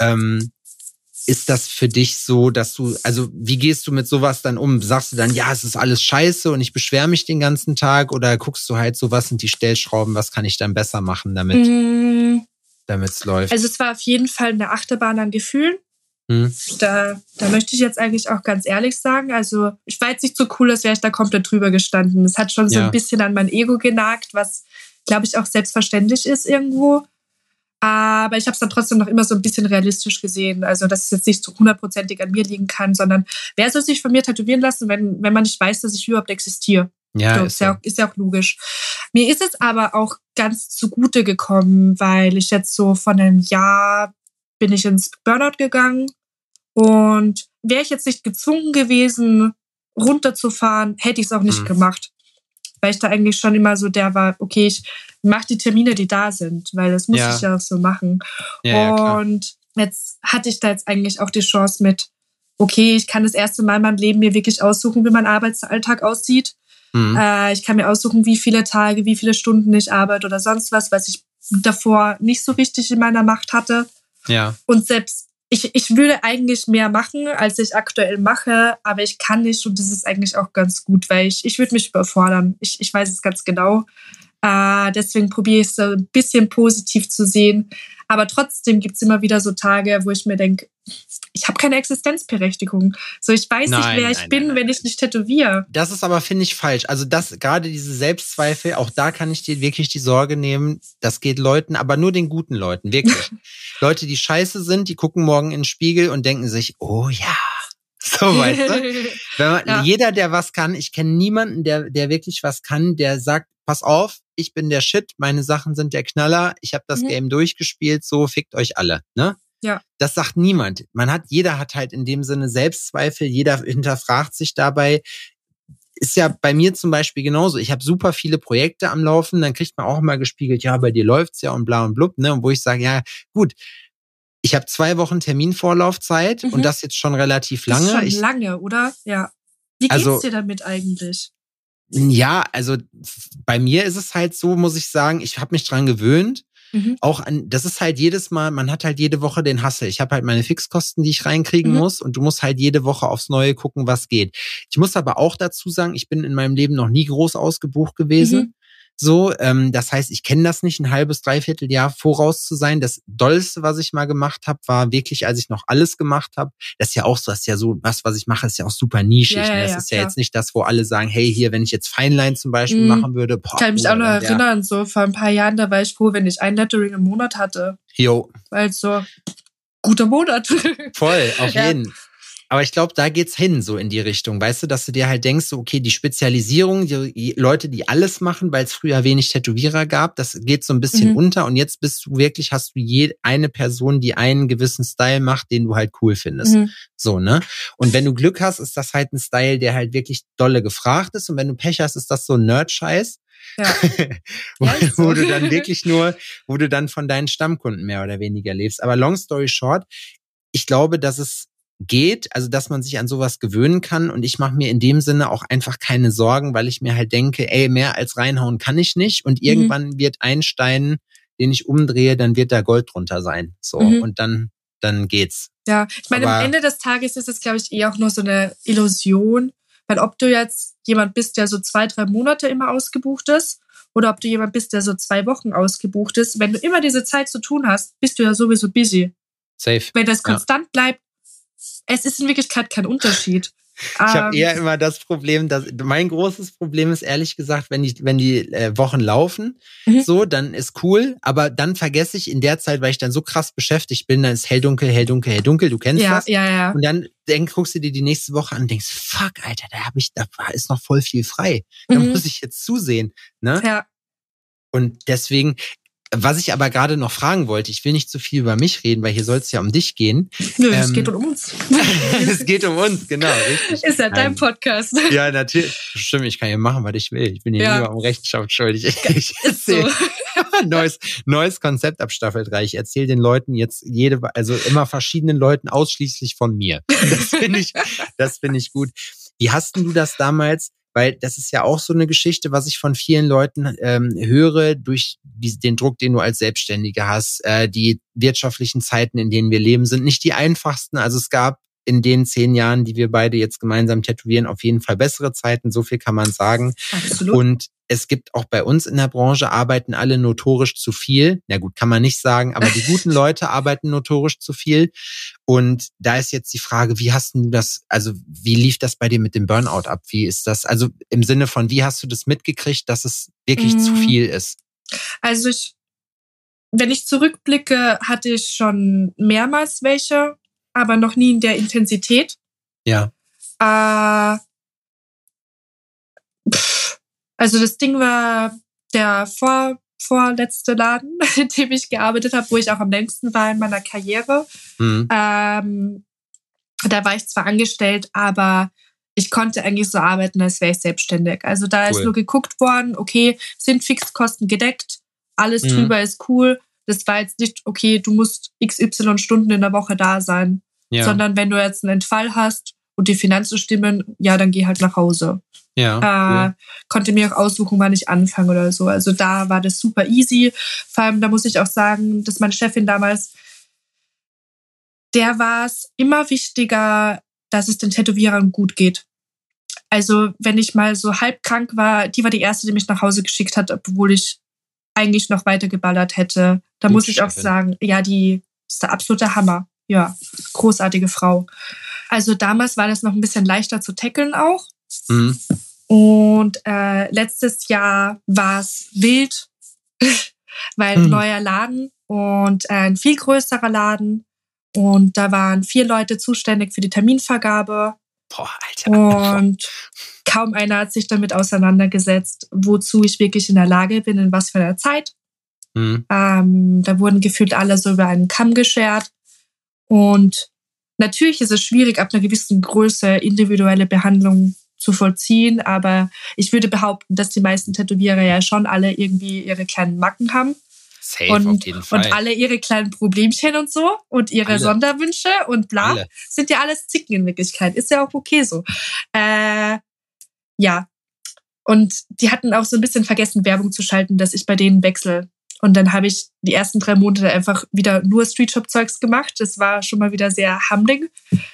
S2: Ähm, ist das für dich so, dass du, also wie gehst du mit sowas dann um? Sagst du dann, ja, es ist alles scheiße und ich beschwere mich den ganzen Tag oder guckst du halt so, was sind die Stellschrauben, was kann ich dann besser machen, damit mm. es läuft?
S1: Also es war auf jeden Fall eine Achterbahn an Gefühlen. Hm. Da, da möchte ich jetzt eigentlich auch ganz ehrlich sagen. Also, ich war jetzt nicht so cool, als wäre ich da komplett drüber gestanden. Es hat schon so ja. ein bisschen an mein Ego genagt, was, glaube ich, auch selbstverständlich ist irgendwo. Aber ich habe es dann trotzdem noch immer so ein bisschen realistisch gesehen. Also, dass es jetzt nicht so hundertprozentig an mir liegen kann, sondern wer soll sich von mir tätowieren lassen, wenn, wenn man nicht weiß, dass ich überhaupt existiere?
S2: Ja,
S1: so, ist, ja auch, ist ja auch logisch. Mir ist es aber auch ganz zugute gekommen, weil ich jetzt so von einem Jahr bin ich ins Burnout gegangen und wäre ich jetzt nicht gezwungen gewesen, runterzufahren, hätte ich es auch nicht mhm. gemacht. Weil ich da eigentlich schon immer so der war, okay, ich mach die Termine, die da sind, weil das muss ja. ich ja auch so machen. Ja, und jetzt hatte ich da jetzt eigentlich auch die Chance mit, okay, ich kann das erste Mal in meinem Leben mir wirklich aussuchen, wie mein Arbeitsalltag aussieht. Mhm. Äh, ich kann mir aussuchen, wie viele Tage, wie viele Stunden ich arbeite oder sonst was, was ich davor nicht so richtig in meiner Macht hatte.
S2: Ja.
S1: Und selbst ich, ich würde eigentlich mehr machen, als ich aktuell mache, aber ich kann nicht und das ist eigentlich auch ganz gut, weil ich, ich würde mich überfordern. Ich, ich weiß es ganz genau. Äh, deswegen probiere ich es so ein bisschen positiv zu sehen. Aber trotzdem gibt es immer wieder so Tage, wo ich mir denke, ich habe keine Existenzberechtigung. So, ich weiß
S2: Nein,
S1: nicht, wer ich
S2: nein,
S1: bin,
S2: nein,
S1: wenn ich nicht tätowiere.
S2: Das ist aber, finde ich, falsch. Also das, gerade diese Selbstzweifel, auch da kann ich dir wirklich die Sorge nehmen, das geht Leuten, aber nur den guten Leuten, wirklich. Leute, die scheiße sind, die gucken morgen in den Spiegel und denken sich, oh ja. So, weißt du? Wenn man,
S1: Ja.
S2: Jeder, der was kann, ich kenne niemanden, der, der wirklich was kann, der sagt, pass auf, ich bin der Shit, meine Sachen sind der Knaller, ich habe das
S1: Mhm.
S2: Game durchgespielt, so fickt euch alle, ne?
S1: Ja.
S2: Das sagt niemand. Man hat, jeder hat halt in dem Sinne Selbstzweifel, jeder hinterfragt sich dabei. Ist ja bei mir zum Beispiel genauso. Ich habe super viele Projekte am Laufen, dann kriegt man auch mal gespiegelt, ja, bei dir läuft's ja und bla und blub, ne? Und wo ich sage, ja, gut, ich habe zwei Wochen Terminvorlaufzeit
S1: Mhm.
S2: und das jetzt schon relativ
S1: Das ist
S2: lange.
S1: schon
S2: Ich,
S1: lange, oder? Ja. Wie geht's
S2: Also-
S1: dir damit eigentlich?
S2: Ja, also bei mir ist es halt so, muss ich sagen, ich habe mich dran gewöhnt.
S1: Mhm.
S2: auch an, das ist halt jedes Mal, man hat halt jede Woche den Hassel. Ich habe halt meine Fixkosten, die ich reinkriegen
S1: Mhm.
S2: muss und du musst halt jede Woche aufs Neue gucken, was geht. Ich muss aber auch dazu sagen, ich bin in meinem Leben noch nie groß ausgebucht gewesen.
S1: Mhm.
S2: So, ähm, das heißt, ich kenne das nicht, ein halbes, dreiviertel Jahr voraus zu sein. Das Dollste, was ich mal gemacht habe, war wirklich, als ich noch alles gemacht habe. Das ist ja auch so, das ist ja so, was, was ich mache, ist ja auch super nischig.
S1: Ja, ja,
S2: ne? Das
S1: ja,
S2: ist ja
S1: klar.
S2: jetzt nicht das, wo alle sagen, hey, hier, wenn ich jetzt Feinline zum Beispiel
S1: Mhm.
S2: machen würde, boah,
S1: Kann ich mich auch noch erinnern, so vor ein paar Jahren, da war ich froh, wenn ich ein Lettering im Monat hatte.
S2: Jo,
S1: Weil so, guter Monat.
S2: Voll, auf jeden. Aber ich glaube, da geht's hin, so in die Richtung. Weißt du, dass du dir halt denkst, so, okay, die Spezialisierung, die Leute, die alles machen, weil es früher wenig Tätowierer gab, das geht so ein bisschen
S1: Mhm.
S2: unter. Und jetzt bist du wirklich, hast du je eine Person, die einen gewissen Style macht, den du halt cool findest.
S1: Mhm.
S2: So, ne? Und wenn du Glück hast, ist das halt ein Style, der halt wirklich dolle gefragt ist. Und wenn du Pech hast, ist das so ein Nerd-Scheiß.
S1: Ja.
S2: wo, wo du dann wirklich nur, wo du dann von deinen Stammkunden mehr oder weniger lebst. Aber long story short, ich glaube, dass es geht, also dass man sich an sowas gewöhnen kann und ich mache mir in dem Sinne auch einfach keine Sorgen, weil ich mir halt denke, ey, mehr als reinhauen kann ich nicht und
S1: Mhm.
S2: irgendwann wird ein Stein, den ich umdrehe, dann wird da Gold drunter sein. So
S1: Mhm.
S2: und dann dann geht's.
S1: Ja, ich meine,
S2: Aber-
S1: am Ende des Tages ist es, glaube ich, eher auch nur so eine Illusion. Weil ob du jetzt jemand bist, der so zwei, drei Monate immer ausgebucht ist, oder ob du jemand bist, der so zwei Wochen ausgebucht ist, wenn du immer diese Zeit zu tun hast, bist du ja sowieso busy.
S2: Safe.
S1: Wenn das
S2: Ja.
S1: konstant bleibt, es ist in Wirklichkeit kein Unterschied.
S2: Ich habe
S1: Ähm,
S2: eher immer das Problem, dass mein großes Problem ist ehrlich gesagt, wenn die wenn die äh, Wochen laufen,
S1: Mhm.
S2: so dann ist cool, aber dann vergesse ich in der Zeit, weil ich dann so krass beschäftigt bin, dann ist hell dunkel, hell dunkel, hell dunkel. Du kennst
S1: ja,
S2: das.
S1: ja, ja.
S2: Und dann denk, guckst du dir die nächste Woche an und denkst, fuck, Alter, da habe ich, da ist noch voll viel frei. Da
S1: Mhm.
S2: muss ich jetzt zusehen. Ne?
S1: ja.
S2: Und deswegen, was ich aber gerade noch fragen wollte, ich will nicht zu viel über mich reden, weil hier soll es ja um dich gehen.
S1: Nö, es
S2: Ähm,
S1: geht um uns.
S2: es geht um uns, genau, richtig.
S1: ist ja dein
S2: Nein.
S1: Podcast.
S2: Ja, natürlich. Stimmt, ich kann hier machen, was ich will. Ich bin hier
S1: Ja.
S2: lieber um Rechenschaft schuldig. Ich
S1: Ist so.
S2: neues, neues Konzept ab Staffel 3. Ich erzähle den Leuten jetzt jede, also immer verschiedenen Leuten ausschließlich von mir. Das finde ich, das finde ich gut. Wie hast denn du das damals? Weil das ist ja auch so eine Geschichte, was ich von vielen Leuten ähm, höre, durch die, den Druck, den du als Selbstständiger hast. Äh, die wirtschaftlichen Zeiten, in denen wir leben, sind nicht die einfachsten. Also es gab in den zehn Jahren, die wir beide jetzt gemeinsam tätowieren, auf jeden Fall bessere Zeiten. So viel kann man sagen.
S1: Absolut.
S2: Und es gibt auch bei uns in der Branche arbeiten alle notorisch zu viel. Na gut, kann man nicht sagen, aber die guten Leute arbeiten notorisch zu viel. Und da ist jetzt die Frage, wie hast du das, also wie lief das bei dir mit dem Burnout ab? Wie ist das, also im Sinne von, wie hast du das mitgekriegt, dass es wirklich zu
S1: Mm.
S2: viel ist?
S1: Also ich, wenn ich zurückblicke, hatte ich schon mehrmals welche, aber noch nie in der Intensität.
S2: Ja.
S1: Äh, pff, also das Ding war der vor, vorletzte Laden, in dem ich gearbeitet habe, wo ich auch am längsten war in meiner Karriere.
S2: Hm.
S1: Ähm, da war ich zwar angestellt, aber ich konnte eigentlich so arbeiten, als wäre ich selbstständig. Also da ist
S2: Cool.
S1: nur geguckt worden, okay, sind Fixkosten gedeckt, alles
S2: Mhm.
S1: drüber ist cool. Das war jetzt nicht, okay, du musst XY Stunden in der Woche da sein,
S2: Ja.
S1: sondern wenn du jetzt einen Entfall hast und die Finanzen stimmen, ja, dann geh halt nach Hause.
S2: ja.
S1: Äh, konnte mir auch aussuchen, wann ich anfange oder so. Also da war das super easy. Vor allem, da muss ich auch sagen, dass meine Chefin damals, der war es immer wichtiger, dass es den Tätowierern gut geht. Also wenn ich mal so halb krank war, die war die erste, die mich nach Hause geschickt hat, obwohl ich eigentlich noch weiter geballert hätte. Da Gut muss ich auch sagen, ja, die ist der absolute Hammer. Ja, großartige Frau. Also damals war das noch ein bisschen leichter zu tackeln auch. Mhm. Und äh, letztes Jahr war es wild, weil mhm. neuer Laden und äh, ein viel größerer Laden. Und da waren vier Leute zuständig für die Terminvergabe.
S2: Boah, Alter.
S1: Und kaum einer hat sich damit auseinandergesetzt, wozu ich wirklich in der Lage bin, in was für einer Zeit. Mhm. Ähm, da wurden gefühlt alle so über einen Kamm geschert. Und natürlich ist es schwierig, ab einer gewissen Größe individuelle Behandlung zu vollziehen, aber ich würde behaupten, dass die meisten Tätowierer ja schon alle irgendwie ihre kleinen Macken haben.
S2: Safe,
S1: und,
S2: auf jeden Fall.
S1: und alle ihre kleinen Problemchen und so und ihre alle. Sonderwünsche und bla alle. sind ja alles Zicken in Wirklichkeit. Ist ja auch okay so. Äh, ja. Und die hatten auch so ein bisschen vergessen, Werbung zu schalten, dass ich bei denen wechsle. Und dann habe ich die ersten drei Monate einfach wieder nur Streetshop-Zeugs gemacht. Das war schon mal wieder sehr humbling,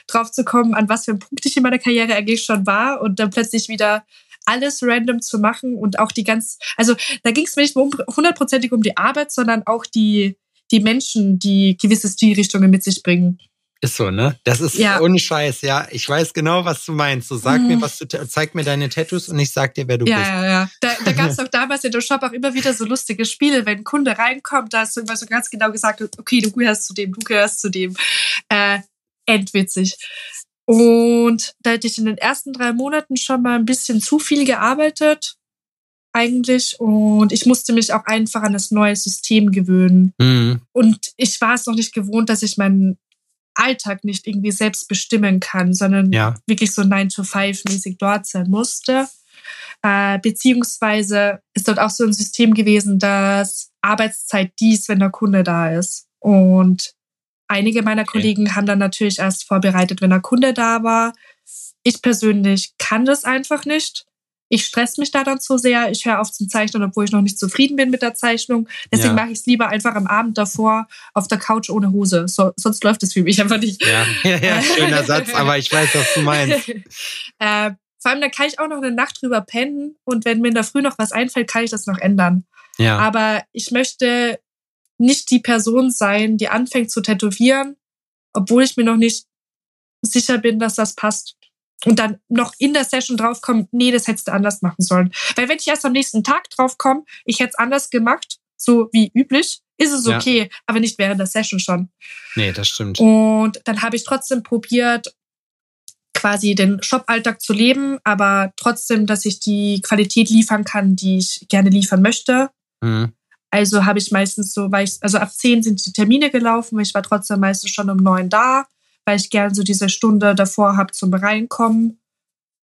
S1: drauf zu kommen, an was für ein Punkt ich in meiner Karriere eigentlich schon war. Und dann plötzlich wieder alles random zu machen und auch die ganz, also da ging es mir nicht nur hundertprozentig um die Arbeit, sondern auch die, die Menschen, die gewisse Stilrichtungen mit sich bringen.
S2: Ist so, ne? Das ist ja. ohne Scheiß, ja. Ich weiß genau, was du meinst. So sag mhm. mir, was du zeig mir deine Tattoos und ich sag dir, wer du
S1: ja,
S2: bist.
S1: Ja, ja, Da, da gab es auch damals in der Shop auch immer wieder so lustige Spiele, wenn ein Kunde reinkommt, da hast du immer so ganz genau gesagt, okay, du gehörst zu dem, du gehörst zu dem. Äh, endwitzig. Und da hätte ich in den ersten drei Monaten schon mal ein bisschen zu viel gearbeitet, eigentlich. Und ich musste mich auch einfach an das neue System gewöhnen. Mhm. Und ich war es noch nicht gewohnt, dass ich meinen Alltag nicht irgendwie selbst bestimmen kann, sondern ja. wirklich so 9-to-5-mäßig dort sein musste. Äh, beziehungsweise ist dort auch so ein System gewesen, dass Arbeitszeit dies, wenn der Kunde da ist. Und Einige meiner okay. Kollegen haben dann natürlich erst vorbereitet, wenn der Kunde da war. Ich persönlich kann das einfach nicht. Ich stress mich da dann zu sehr. Ich höre auf zum Zeichnen, obwohl ich noch nicht zufrieden bin mit der Zeichnung. Deswegen ja. mache ich es lieber einfach am Abend davor auf der Couch ohne Hose. So, sonst läuft es für mich einfach nicht.
S2: Ja, ja, ja schöner Satz, aber ich weiß, was du meinst.
S1: äh, vor allem, da kann ich auch noch eine Nacht drüber pennen und wenn mir in der Früh noch was einfällt, kann ich das noch ändern. Ja. Aber ich möchte nicht die Person sein, die anfängt zu tätowieren, obwohl ich mir noch nicht sicher bin, dass das passt. Und dann noch in der Session draufkommt, nee, das hättest du anders machen sollen. Weil wenn ich erst am nächsten Tag draufkomme, ich hätte es anders gemacht, so wie üblich, ist es okay, ja. aber nicht während der Session schon.
S2: Nee, das stimmt.
S1: Und dann habe ich trotzdem probiert, quasi den Shop-Alltag zu leben, aber trotzdem, dass ich die Qualität liefern kann, die ich gerne liefern möchte. Mhm. Also habe ich meistens so, weil ich, also ab zehn sind die Termine gelaufen, weil ich war trotzdem meistens schon um neun da, weil ich gern so diese Stunde davor habe zum Reinkommen.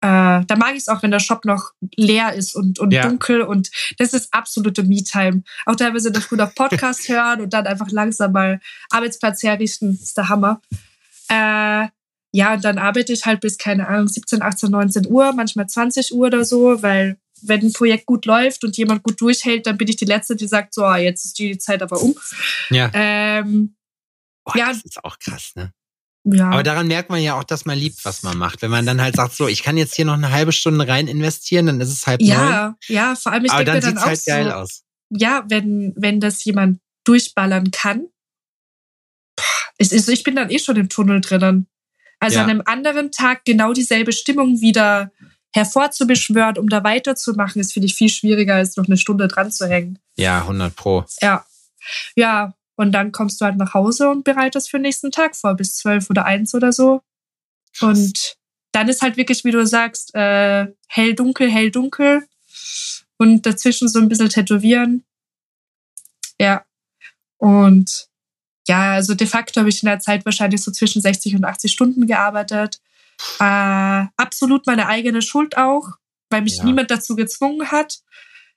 S1: Äh, da mag ich es auch, wenn der Shop noch leer ist und, und ja. dunkel und das ist absolute Me-Time. Auch teilweise der Früh noch Podcast hören und dann einfach langsam mal Arbeitsplatz herrichten, ist der Hammer. Äh, ja, und dann arbeite ich halt bis, keine Ahnung, 17, 18, 19 Uhr, manchmal 20 Uhr oder so, weil wenn ein Projekt gut läuft und jemand gut durchhält, dann bin ich die Letzte, die sagt, so, jetzt ist die Zeit aber um.
S2: Ja.
S1: Ähm,
S2: Boah, ja. Das ist auch krass, ne? Ja. Aber daran merkt man ja auch, dass man liebt, was man macht. Wenn man dann halt sagt, so, ich kann jetzt hier noch eine halbe Stunde rein investieren, dann ist es halb
S1: Ja, neun. ja, vor allem ich
S2: Aber
S1: denke
S2: dann, dann
S1: sieht's
S2: auch halt geil
S1: so,
S2: aus.
S1: Ja, wenn, wenn das jemand durchballern kann, ich, ich bin dann eh schon im Tunnel drinnen. Also ja. an einem anderen Tag genau dieselbe Stimmung wieder hervorzubeschwören, um da weiterzumachen, ist, finde ich, viel schwieriger, als noch eine Stunde dran zu hängen.
S2: Ja, 100 Pro.
S1: Ja. Ja, und dann kommst du halt nach Hause und bereitest für den nächsten Tag vor, bis zwölf oder eins oder so. Krass. Und dann ist halt wirklich, wie du sagst, äh, hell, dunkel, hell, dunkel. Und dazwischen so ein bisschen tätowieren. Ja. Und ja, also de facto habe ich in der Zeit wahrscheinlich so zwischen 60 und 80 Stunden gearbeitet. Äh, absolut meine eigene Schuld auch, weil mich ja. niemand dazu gezwungen hat.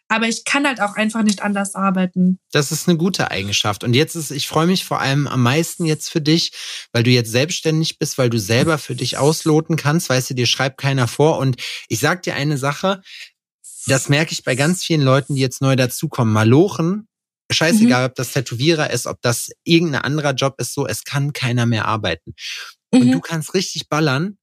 S1: Aber ich kann halt auch einfach nicht anders arbeiten.
S2: Das ist eine gute Eigenschaft. Und jetzt ist, ich freue mich vor allem am meisten jetzt für dich, weil du jetzt selbstständig bist, weil du selber für dich ausloten kannst. Weißt du, dir schreibt keiner vor. Und ich sag dir eine Sache, das merke ich bei ganz vielen Leuten, die jetzt neu dazukommen. Malochen, scheißegal, mhm. ob das Tätowierer ist, ob das irgendein anderer Job ist, so, es kann keiner mehr arbeiten. Und mhm. du kannst richtig ballern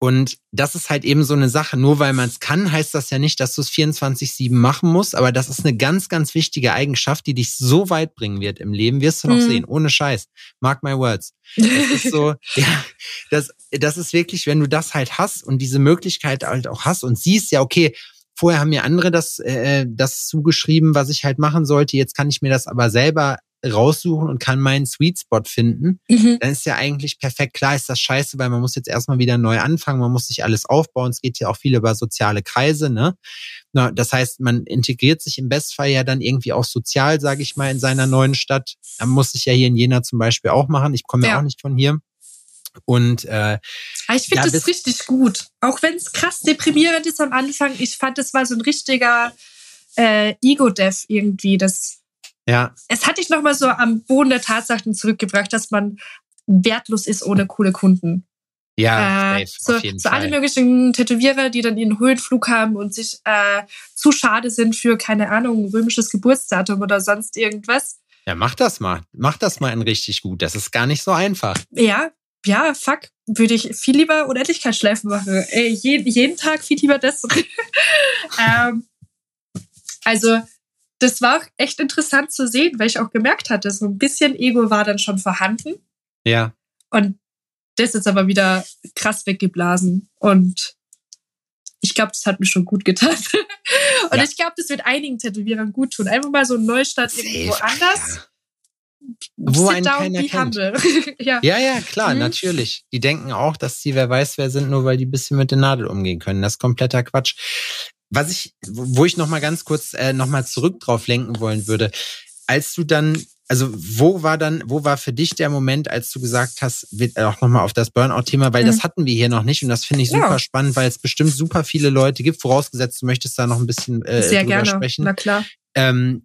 S2: Und das ist halt eben so eine Sache. Nur weil man es kann, heißt das ja nicht, dass du es 24-7 machen musst. Aber das ist eine ganz, ganz wichtige Eigenschaft, die dich so weit bringen wird im Leben. Wirst du noch mhm. sehen. Ohne Scheiß. Mark my words. Das ist so, ja, das, das ist wirklich, wenn du das halt hast und diese Möglichkeit halt auch hast und siehst, ja, okay, vorher haben mir andere das, äh, das zugeschrieben, was ich halt machen sollte. Jetzt kann ich mir das aber selber raussuchen und kann meinen Sweet Spot finden, mhm. dann ist ja eigentlich perfekt. Klar ist das scheiße, weil man muss jetzt erstmal wieder neu anfangen, man muss sich alles aufbauen. Es geht ja auch viel über soziale Kreise, ne? Na, das heißt, man integriert sich im Bestfall ja dann irgendwie auch sozial, sage ich mal, in seiner neuen Stadt. Man muss ich ja hier in Jena zum Beispiel auch machen. Ich komme ja. ja auch nicht von hier. Und äh,
S1: ah, ich finde ja, das richtig gut. Auch wenn es krass deprimierend ist am Anfang. Ich fand, das war so ein richtiger äh, Ego-Death irgendwie. Das
S2: ja.
S1: Es hat dich nochmal so am Boden der Tatsachen zurückgebracht, dass man wertlos ist ohne coole Kunden.
S2: Ja,
S1: äh, safe, so, auf jeden so Fall. alle möglichen Tätowierer, die dann ihren Höhenflug haben und sich äh, zu schade sind für, keine Ahnung, römisches Geburtsdatum oder sonst irgendwas.
S2: Ja, mach das mal. Mach das mal in richtig gut. Das ist gar nicht so einfach.
S1: Ja, ja, fuck. Würde ich viel lieber Unendlichkeitsschleifen machen. Ey, jeden, jeden Tag viel lieber das. ähm, also, das war auch echt interessant zu sehen, weil ich auch gemerkt hatte, so ein bisschen Ego war dann schon vorhanden.
S2: Ja.
S1: Und das ist aber wieder krass weggeblasen. Und ich glaube, das hat mir schon gut getan. Und ja. ich glaube, das wird einigen Tätowierern gut tun. Einfach mal so ein Neustart Safe, irgendwo anders. Ja.
S2: Wo einen keiner kennt. ja. ja, ja, klar, mhm. natürlich. Die denken auch, dass sie wer weiß wer sind, nur weil die bisschen mit der Nadel umgehen können. Das ist kompletter Quatsch was ich, wo ich noch mal ganz kurz äh, noch mal zurück drauf lenken wollen würde, als du dann, also wo war dann, wo war für dich der Moment, als du gesagt hast, auch noch mal auf das Burnout-Thema, weil mhm. das hatten wir hier noch nicht und das finde ich super ja. spannend, weil es bestimmt super viele Leute gibt. Vorausgesetzt, du möchtest da noch ein bisschen äh,
S1: Sehr drüber gerne. sprechen. Na klar.
S2: Ähm,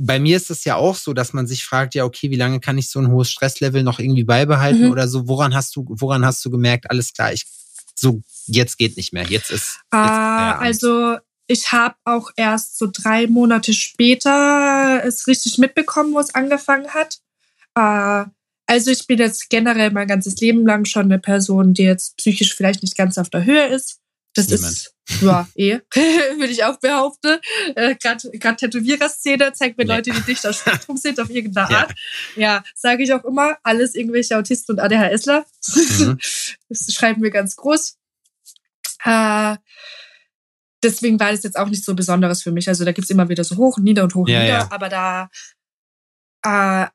S2: bei mir ist es ja auch so, dass man sich fragt, ja, okay, wie lange kann ich so ein hohes Stresslevel noch irgendwie beibehalten mhm. oder so? Woran hast du, woran hast du gemerkt, alles klar, ich so jetzt geht nicht mehr. Jetzt ist. Jetzt,
S1: ah, also ich habe auch erst so drei Monate später es richtig mitbekommen, wo es angefangen hat. Äh, also ich bin jetzt generell mein ganzes Leben lang schon eine Person, die jetzt psychisch vielleicht nicht ganz auf der Höhe ist. Das Niemand. ist ja eh, würde ich auch behaupten. Äh, Gerade Tätowierer-Szene zeigt mir nee. Leute, die dicht auf Spektrum sind, auf irgendeine Art. Ja, ja sage ich auch immer. Alles irgendwelche Autisten und ADHSler. Mhm. das schreiben wir ganz groß. Äh, deswegen war das jetzt auch nicht so Besonderes für mich. Also da gibt's immer wieder so hoch und nieder und hoch und ja, nieder. Ja. Aber da, äh,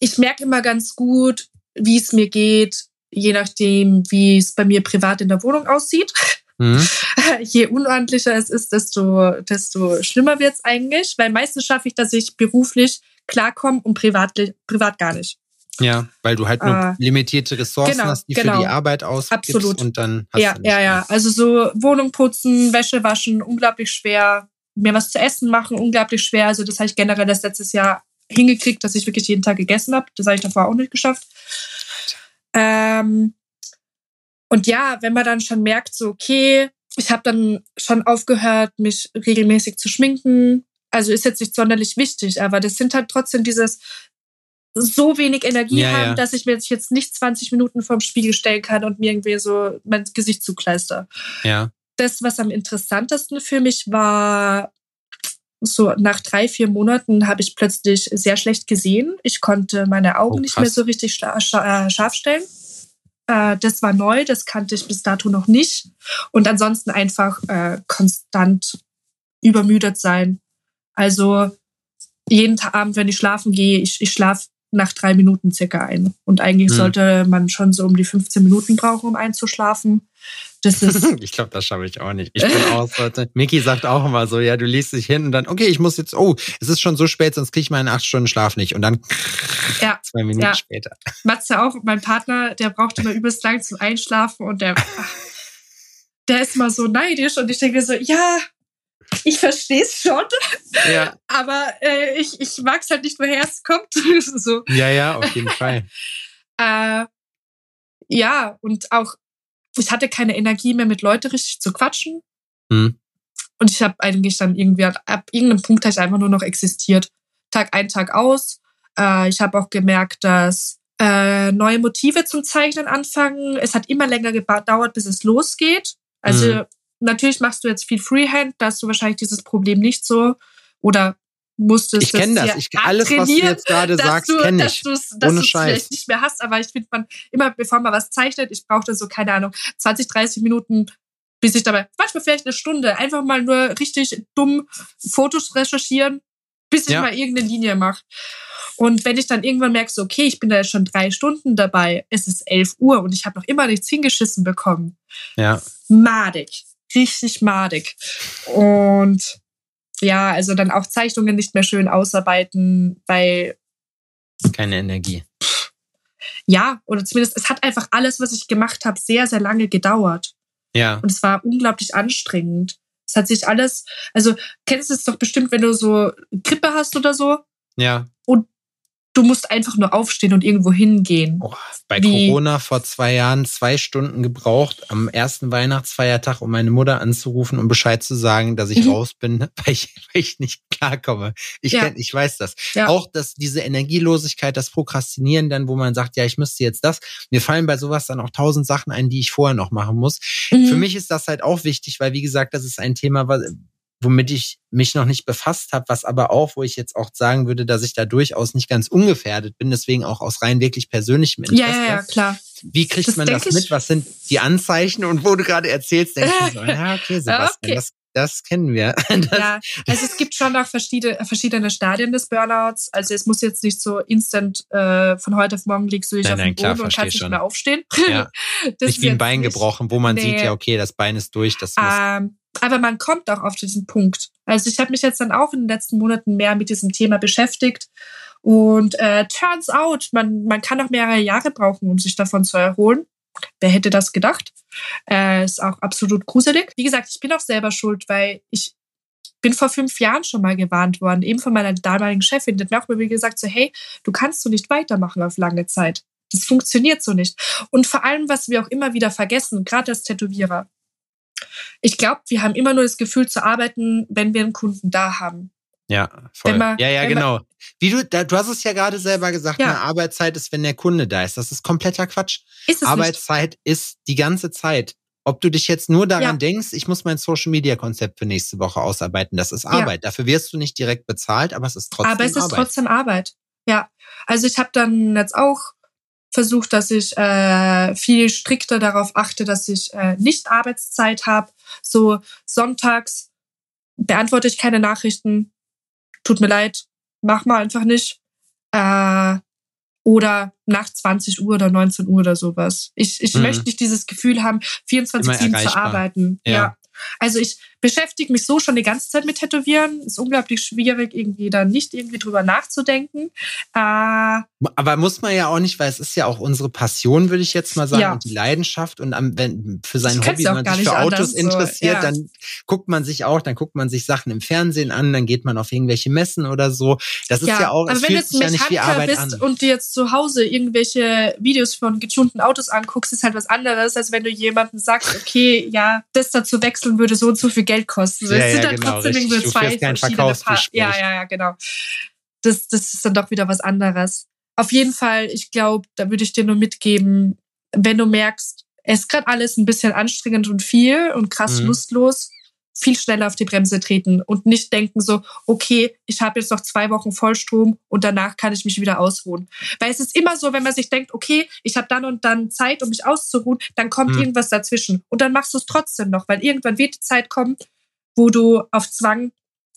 S1: ich merke immer ganz gut, wie es mir geht, je nachdem, wie es bei mir privat in der Wohnung aussieht. Mhm. Je unordentlicher es ist, desto, desto schlimmer wird's eigentlich. Weil meistens schaffe ich, dass ich beruflich klarkomme und privat, privat gar nicht.
S2: Ja, weil du halt nur äh, limitierte Ressourcen genau, hast, die genau. für die Arbeit ausgibst
S1: Absolut.
S2: und dann hast
S1: ja,
S2: du
S1: Ja, ja, also so Wohnung putzen, Wäsche waschen, unglaublich schwer. Mir was zu essen machen, unglaublich schwer. Also das habe ich generell das letztes Jahr hingekriegt, dass ich wirklich jeden Tag gegessen habe. Das habe ich davor auch nicht geschafft. Ähm, und ja, wenn man dann schon merkt, so okay, ich habe dann schon aufgehört, mich regelmäßig zu schminken. Also ist jetzt nicht sonderlich wichtig, aber das sind halt trotzdem dieses so wenig Energie ja, haben, ja. dass ich mir jetzt nicht 20 Minuten vorm Spiegel stellen kann und mir irgendwie so mein Gesicht zukleister.
S2: Ja.
S1: Das, was am interessantesten für mich war, so nach drei, vier Monaten habe ich plötzlich sehr schlecht gesehen. Ich konnte meine Augen oh, nicht mehr so richtig äh, scharf stellen. Äh, das war neu, das kannte ich bis dato noch nicht. Und ansonsten einfach äh, konstant übermüdet sein. Also jeden Abend, wenn ich schlafen gehe, ich, ich schlafe nach drei Minuten circa ein. Und eigentlich hm. sollte man schon so um die 15 Minuten brauchen, um einzuschlafen. Das ist
S2: ich glaube, das schaffe ich auch nicht. Ich bin auch so. Miki sagt auch immer so, ja, du liest dich hin und dann, okay, ich muss jetzt, oh, es ist schon so spät, sonst kriege ich meinen acht Stunden Schlaf nicht. Und dann ja, zwei Minuten ja. später.
S1: Matze auch, mein Partner, der braucht immer übelst lang zum Einschlafen und der, der ist mal so neidisch und ich denke so, ja, ich verstehe es schon, ja. aber äh, ich, ich mag es halt nicht, woher es kommt. so.
S2: Ja, ja, auf jeden Fall.
S1: äh, ja, und auch, ich hatte keine Energie mehr, mit Leuten richtig zu quatschen. Hm. Und ich habe eigentlich dann irgendwie, ab irgendeinem Punkt habe ich einfach nur noch existiert. Tag ein, Tag aus. Äh, ich habe auch gemerkt, dass äh, neue Motive zum Zeichnen anfangen. Es hat immer länger gedauert, bis es losgeht. Also mhm. Natürlich machst du jetzt viel Freehand, da hast du wahrscheinlich dieses Problem nicht so. Oder musstest
S2: ich kenne das. Ich, alles, was du jetzt gerade sagst, kenne ich.
S1: Dass dass Ohne Scheiß. vielleicht nicht mehr hast, aber ich finde, man immer, bevor man was zeichnet, ich brauche da so, keine Ahnung, 20, 30 Minuten, bis ich dabei, manchmal vielleicht eine Stunde, einfach mal nur richtig dumm Fotos recherchieren, bis ich ja. mal irgendeine Linie mache. Und wenn ich dann irgendwann merke, so, okay, ich bin da jetzt schon drei Stunden dabei, es ist 11 Uhr und ich habe noch immer nichts hingeschissen bekommen.
S2: Ja.
S1: Madig. Richtig madig. Und ja, also dann auch Zeichnungen nicht mehr schön ausarbeiten, weil.
S2: Keine Energie.
S1: Ja, oder zumindest, es hat einfach alles, was ich gemacht habe, sehr, sehr lange gedauert.
S2: Ja.
S1: Und es war unglaublich anstrengend. Es hat sich alles, also kennst du es doch bestimmt, wenn du so Grippe hast oder so?
S2: Ja.
S1: Und du musst einfach nur aufstehen und irgendwo hingehen.
S2: Oh, bei Wie? Corona vor zwei Jahren zwei Stunden gebraucht am ersten Weihnachtsfeiertag, um meine Mutter anzurufen und um Bescheid zu sagen, dass ich mhm. raus bin, weil ich, weil ich nicht klarkomme. Ich, ja. kenn, ich weiß das. Ja. Auch dass diese Energielosigkeit, das Prokrastinieren dann, wo man sagt, ja, ich müsste jetzt das. Mir fallen bei sowas dann auch tausend Sachen ein, die ich vorher noch machen muss. Mhm. Für mich ist das halt auch wichtig, weil wie gesagt, das ist ein Thema, was, womit ich mich noch nicht befasst habe, was aber auch, wo ich jetzt auch sagen würde, dass ich da durchaus nicht ganz ungefährdet bin, deswegen auch aus rein wirklich persönlichem Interesse.
S1: Ja, ja, ja klar.
S2: Wie kriegt das man das mit? Was sind die Anzeichen? Und wo du gerade erzählst, denke ich so, ja, okay, Sebastian, okay. Das, das kennen wir. Das
S1: ja, also es gibt schon auch verschiedene, verschiedene Stadien des Burnouts. Also es muss jetzt nicht so instant äh, von heute auf morgen liegst du dich nein, auf dem Boden und kannst nicht mehr aufstehen.
S2: Ja. nicht wie ein Bein nicht, gebrochen, wo man nee. sieht, ja, okay, das Bein ist durch. Das muss
S1: ähm, aber man kommt auch auf diesen Punkt. Also ich habe mich jetzt dann auch in den letzten Monaten mehr mit diesem Thema beschäftigt. Und äh, turns out, man, man kann auch mehrere Jahre brauchen, um sich davon zu erholen. Wer hätte das gedacht? Äh, ist auch absolut gruselig. Wie gesagt, ich bin auch selber schuld, weil ich bin vor fünf Jahren schon mal gewarnt worden, eben von meiner damaligen Chefin. Die hat mir auch mal gesagt, so, hey, du kannst so nicht weitermachen auf lange Zeit. Das funktioniert so nicht. Und vor allem, was wir auch immer wieder vergessen, gerade als Tätowierer, ich glaube, wir haben immer nur das Gefühl zu arbeiten, wenn wir einen Kunden da haben.
S2: Ja, voll. Man, ja, ja, genau. Wie du, da, du hast es ja gerade selber gesagt, ja. eine Arbeitszeit ist, wenn der Kunde da ist. Das ist kompletter Quatsch. Ist es Arbeitszeit nicht. ist die ganze Zeit. Ob du dich jetzt nur daran ja. denkst, ich muss mein Social Media Konzept für nächste Woche ausarbeiten, das ist Arbeit. Ja. Dafür wirst du nicht direkt bezahlt, aber es ist trotzdem Arbeit. Aber es ist
S1: Arbeit. trotzdem Arbeit. Ja. Also ich habe dann jetzt auch versucht, dass ich äh, viel strikter darauf achte, dass ich äh, nicht Arbeitszeit habe. So sonntags beantworte ich keine Nachrichten. Tut mir leid, mach mal einfach nicht. Äh, oder nach 20 Uhr oder 19 Uhr oder sowas. Ich, ich mhm. möchte nicht dieses Gefühl haben, 24-7 zu arbeiten. Ja. ja. Also ich beschäftige mich so schon die ganze Zeit mit Tätowieren. Ist unglaublich schwierig, irgendwie da nicht irgendwie drüber nachzudenken. Äh,
S2: Aber muss man ja auch nicht, weil es ist ja auch unsere Passion, würde ich jetzt mal sagen, ja. und die Leidenschaft. Und am, wenn für sein Hobby, wenn man sich für Autos interessiert, so, ja. dann guckt man sich auch, dann guckt man sich Sachen im Fernsehen an, dann geht man auf irgendwelche Messen oder so. Das ist ja, ja auch,
S1: es fühlt sich ja nicht wie Arbeit bist an. Und dir jetzt zu Hause irgendwelche Videos von getunten Autos anguckst, ist halt was anderes, als wenn du jemandem sagst, okay, ja, das dazu wechseln würde so und so viel Geld kosten. So, ja, es sind ja, dann genau, trotzdem irgendwie zwei verschiedene Paar. Ja, ja, ja, genau. Das, das ist dann doch wieder was anderes. Auf jeden Fall, ich glaube, da würde ich dir nur mitgeben, wenn du merkst, es ist gerade alles ein bisschen anstrengend und viel und krass mhm. lustlos, viel schneller auf die Bremse treten und nicht denken so, okay, ich habe jetzt noch zwei Wochen Vollstrom und danach kann ich mich wieder ausruhen. Weil es ist immer so, wenn man sich denkt, okay, ich habe dann und dann Zeit, um mich auszuruhen, dann kommt mhm. irgendwas dazwischen und dann machst du es trotzdem noch, weil irgendwann wird die Zeit kommen, wo du auf Zwang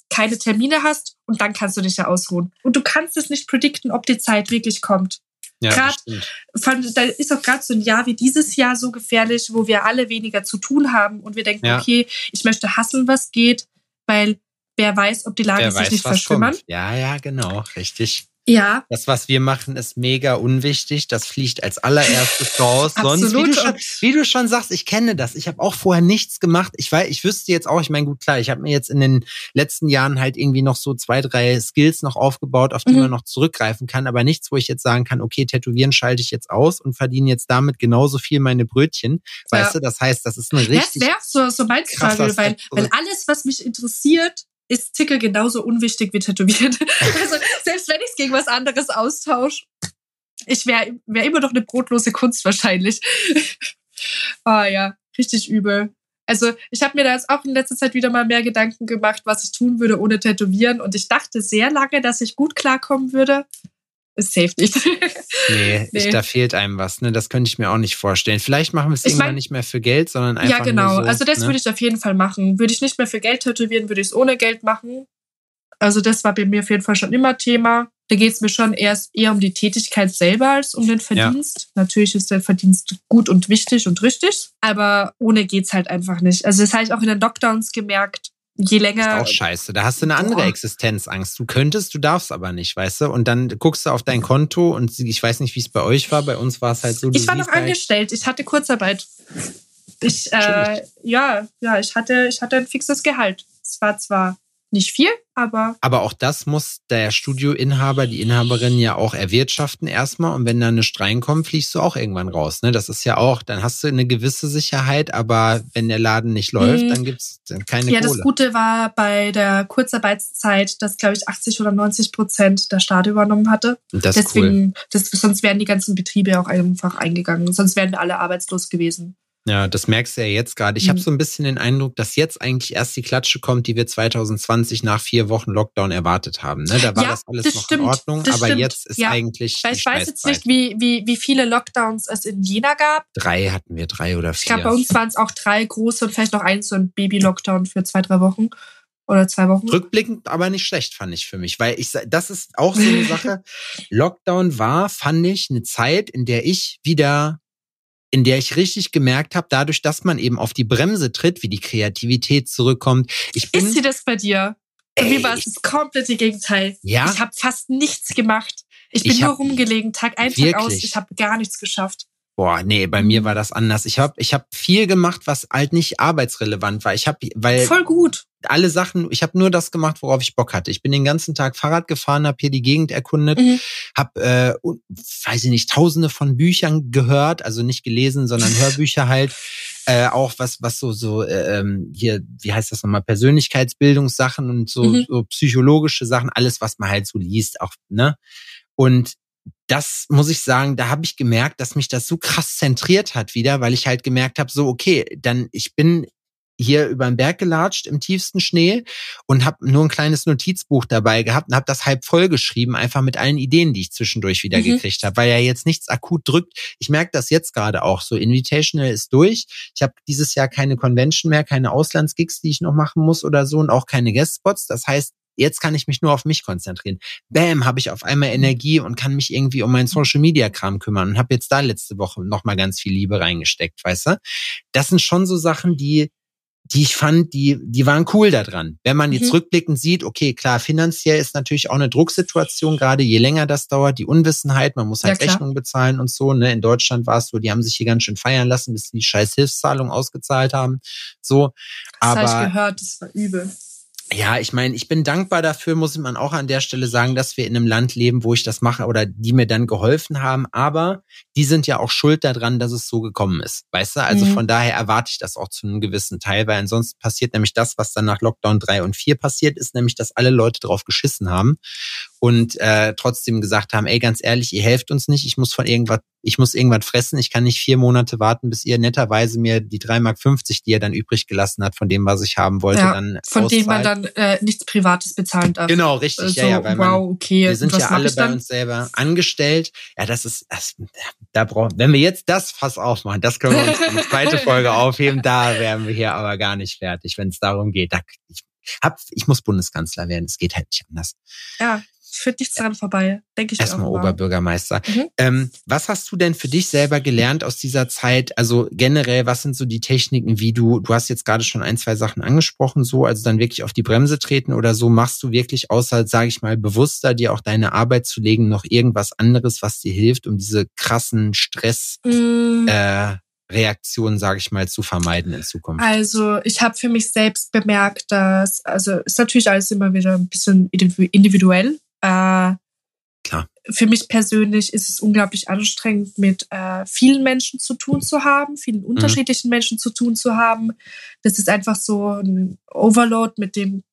S1: keine Termine hast und dann kannst du dich ja ausruhen. Und du kannst es nicht predikten, ob die Zeit wirklich kommt. Ja, gerade, da ist auch gerade so ein Jahr wie dieses Jahr so gefährlich, wo wir alle weniger zu tun haben und wir denken, ja. okay, ich möchte hasseln, was geht, weil wer weiß, ob die Lage wer sich weiß, nicht verschlimmern.
S2: Ja, ja, genau, richtig.
S1: Ja.
S2: Das, was wir machen, ist mega unwichtig. Das fliegt als allererstes raus. Sonst, wie du, schon, wie du schon sagst, ich kenne das. Ich habe auch vorher nichts gemacht. Ich weiß, ich wüsste jetzt auch, ich meine, gut, klar, ich habe mir jetzt in den letzten Jahren halt irgendwie noch so zwei, drei Skills noch aufgebaut, auf die mhm. man noch zurückgreifen kann, aber nichts, wo ich jetzt sagen kann, okay, tätowieren schalte ich jetzt aus und verdiene jetzt damit genauso viel meine Brötchen. Ja. Weißt du, das heißt, das ist eine richtig.
S1: Das wäre so, so mein Struggle, weil, weil alles, was mich interessiert, ist Tickel genauso unwichtig wie Tätowieren. also selbst wenn ich es gegen was anderes austausche, Ich wäre wär immer noch eine brotlose Kunst wahrscheinlich. Ah oh, ja, richtig übel. Also ich habe mir da jetzt auch in letzter Zeit wieder mal mehr Gedanken gemacht, was ich tun würde ohne Tätowieren. Und ich dachte sehr lange, dass ich gut klarkommen würde. Ist safe nicht.
S2: nee, nee. Ich, da fehlt einem was. Ne? Das könnte ich mir auch nicht vorstellen. Vielleicht machen wir es irgendwann mein, nicht mehr für Geld, sondern einfach. Ja, genau. So,
S1: also das
S2: ne?
S1: würde ich auf jeden Fall machen. Würde ich nicht mehr für Geld tätowieren, würde ich es ohne Geld machen. Also das war bei mir auf jeden Fall schon immer Thema. Da geht es mir schon erst eher um die Tätigkeit selber als um den Verdienst. Ja. Natürlich ist der Verdienst gut und wichtig und richtig, aber ohne geht's halt einfach nicht. Also das habe ich auch in den Lockdowns gemerkt. Je länger.
S2: Das ist auch scheiße. Da hast du eine andere boah. Existenzangst. Du könntest, du darfst aber nicht, weißt du? Und dann guckst du auf dein Konto und ich weiß nicht, wie es bei euch war. Bei uns war es halt so.
S1: Ich war noch halt angestellt. Ich hatte Kurzarbeit. Ich, äh, ja, ja, ich hatte, ich hatte ein fixes Gehalt. Es war zwar nicht viel, aber.
S2: Aber auch das muss der Studioinhaber, die Inhaberin ja auch erwirtschaften erstmal. Und wenn da eine Strein kommt, fliegst du auch irgendwann raus. Ne? Das ist ja auch, dann hast du eine gewisse Sicherheit, aber wenn der Laden nicht läuft, mhm. dann gibt's keine
S1: ja,
S2: Kohle.
S1: Ja, das Gute war bei der Kurzarbeitszeit, dass, glaube ich, 80 oder 90 Prozent der Staat übernommen hatte. Das Deswegen, cool. das, sonst wären die ganzen Betriebe auch einfach eingegangen. Sonst wären wir alle arbeitslos gewesen.
S2: Ja, das merkst du ja jetzt gerade. Ich mhm. habe so ein bisschen den Eindruck, dass jetzt eigentlich erst die Klatsche kommt, die wir 2020 nach vier Wochen Lockdown erwartet haben. Ne? Da war ja, das alles das noch stimmt, in Ordnung, aber stimmt. jetzt ist ja. eigentlich.
S1: Weil ich weiß jetzt nicht, wie, wie, wie viele Lockdowns es in Jena gab.
S2: Drei hatten wir, drei oder vier.
S1: Ich glaube, bei uns waren es auch drei große und vielleicht noch eins, so ein Baby-Lockdown für zwei, drei Wochen oder zwei Wochen.
S2: Rückblickend aber nicht schlecht, fand ich für mich, weil ich, das ist auch so eine Sache. Lockdown war, fand ich, eine Zeit, in der ich wieder in der ich richtig gemerkt habe, dadurch, dass man eben auf die Bremse tritt, wie die Kreativität zurückkommt. Ich bin,
S1: Ist sie das bei dir? Bei mir war es das komplette Gegenteil. Ja? Ich habe fast nichts gemacht. Ich bin ich nur rumgelegen, Tag ein, Tag aus. Ich habe gar nichts geschafft.
S2: Boah, nee, bei mir war das anders. Ich habe ich hab viel gemacht, was halt nicht arbeitsrelevant war. Ich habe weil
S1: voll gut
S2: alle Sachen, ich habe nur das gemacht, worauf ich Bock hatte. Ich bin den ganzen Tag Fahrrad gefahren, habe hier die Gegend erkundet, mhm. habe, äh, weiß ich nicht, tausende von Büchern gehört, also nicht gelesen, sondern Hörbücher halt. Äh, auch was, was so, so äh, ähm, hier, wie heißt das nochmal, Persönlichkeitsbildungssachen und so, mhm. so psychologische Sachen, alles, was man halt so liest, auch, ne? Und das muss ich sagen, da habe ich gemerkt, dass mich das so krass zentriert hat wieder, weil ich halt gemerkt habe, so okay, dann ich bin hier über den Berg gelatscht im tiefsten Schnee und habe nur ein kleines Notizbuch dabei gehabt und habe das halb voll geschrieben, einfach mit allen Ideen, die ich zwischendurch wieder mhm. gekriegt habe, weil ja jetzt nichts akut drückt. Ich merke das jetzt gerade auch so. Invitational ist durch. Ich habe dieses Jahr keine Convention mehr, keine Auslandsgigs, die ich noch machen muss oder so und auch keine Guestspots. Das heißt, jetzt kann ich mich nur auf mich konzentrieren. Bam, habe ich auf einmal mhm. Energie und kann mich irgendwie um meinen Social Media Kram kümmern und habe jetzt da letzte Woche noch mal ganz viel Liebe reingesteckt, weißt du? Das sind schon so Sachen, die die ich fand, die, die waren cool da dran. Wenn man jetzt mhm. rückblickend sieht, okay, klar, finanziell ist natürlich auch eine Drucksituation, gerade je länger das dauert, die Unwissenheit, man muss halt ja, Rechnungen bezahlen und so. Ne? In Deutschland war es so, die haben sich hier ganz schön feiern lassen, bis die scheiß Hilfszahlung ausgezahlt haben. So.
S1: Das habe ich gehört, das war übel.
S2: Ja, ich meine, ich bin dankbar dafür, muss man auch an der Stelle sagen, dass wir in einem Land leben, wo ich das mache oder die mir dann geholfen haben. Aber die sind ja auch schuld daran, dass es so gekommen ist. Weißt du? Also mhm. von daher erwarte ich das auch zu einem gewissen Teil, weil ansonsten passiert nämlich das, was dann nach Lockdown 3 und 4 passiert ist, nämlich, dass alle Leute drauf geschissen haben und äh, trotzdem gesagt haben, ey, ganz ehrlich, ihr helft uns nicht, ich muss von irgendwas, ich muss irgendwas fressen, ich kann nicht vier Monate warten, bis ihr netterweise mir die 3,50 Mark, die er dann übrig gelassen hat, von dem, was ich haben wollte, ja, dann
S1: Von auszahlt. dem man dann äh, nichts Privates bezahlen darf.
S2: Genau, richtig, so, ja, ja, weil wow, okay. wir sind ja alle bei uns selber angestellt. Ja, das ist, das, da brauchen, wenn wir jetzt das Fass aufmachen, das können wir uns in die zweite Folge aufheben, da wären wir hier aber gar nicht fertig, wenn es darum geht. Da, ich, hab, ich muss Bundeskanzler werden, es geht halt nicht anders.
S1: Ja, führt nichts dran vorbei, denke ich.
S2: Erstmal Oberbürgermeister. Mhm. Ähm, was hast du denn für dich selber gelernt aus dieser Zeit? Also generell, was sind so die Techniken, wie du, du hast jetzt gerade schon ein, zwei Sachen angesprochen, so, also dann wirklich auf die Bremse treten oder so, machst du wirklich außer, sage ich mal, bewusster dir auch deine Arbeit zu legen, noch irgendwas anderes, was dir hilft, um diese krassen Stress mhm. äh, Reaktionen, sage ich mal, zu vermeiden in Zukunft?
S1: Also ich habe für mich selbst bemerkt, dass, also ist natürlich alles immer wieder ein bisschen individuell, äh,
S2: Klar.
S1: Für mich persönlich ist es unglaublich anstrengend, mit äh, vielen Menschen zu tun zu haben, vielen mhm. unterschiedlichen Menschen zu tun zu haben. Das ist einfach so ein Overload, mit dem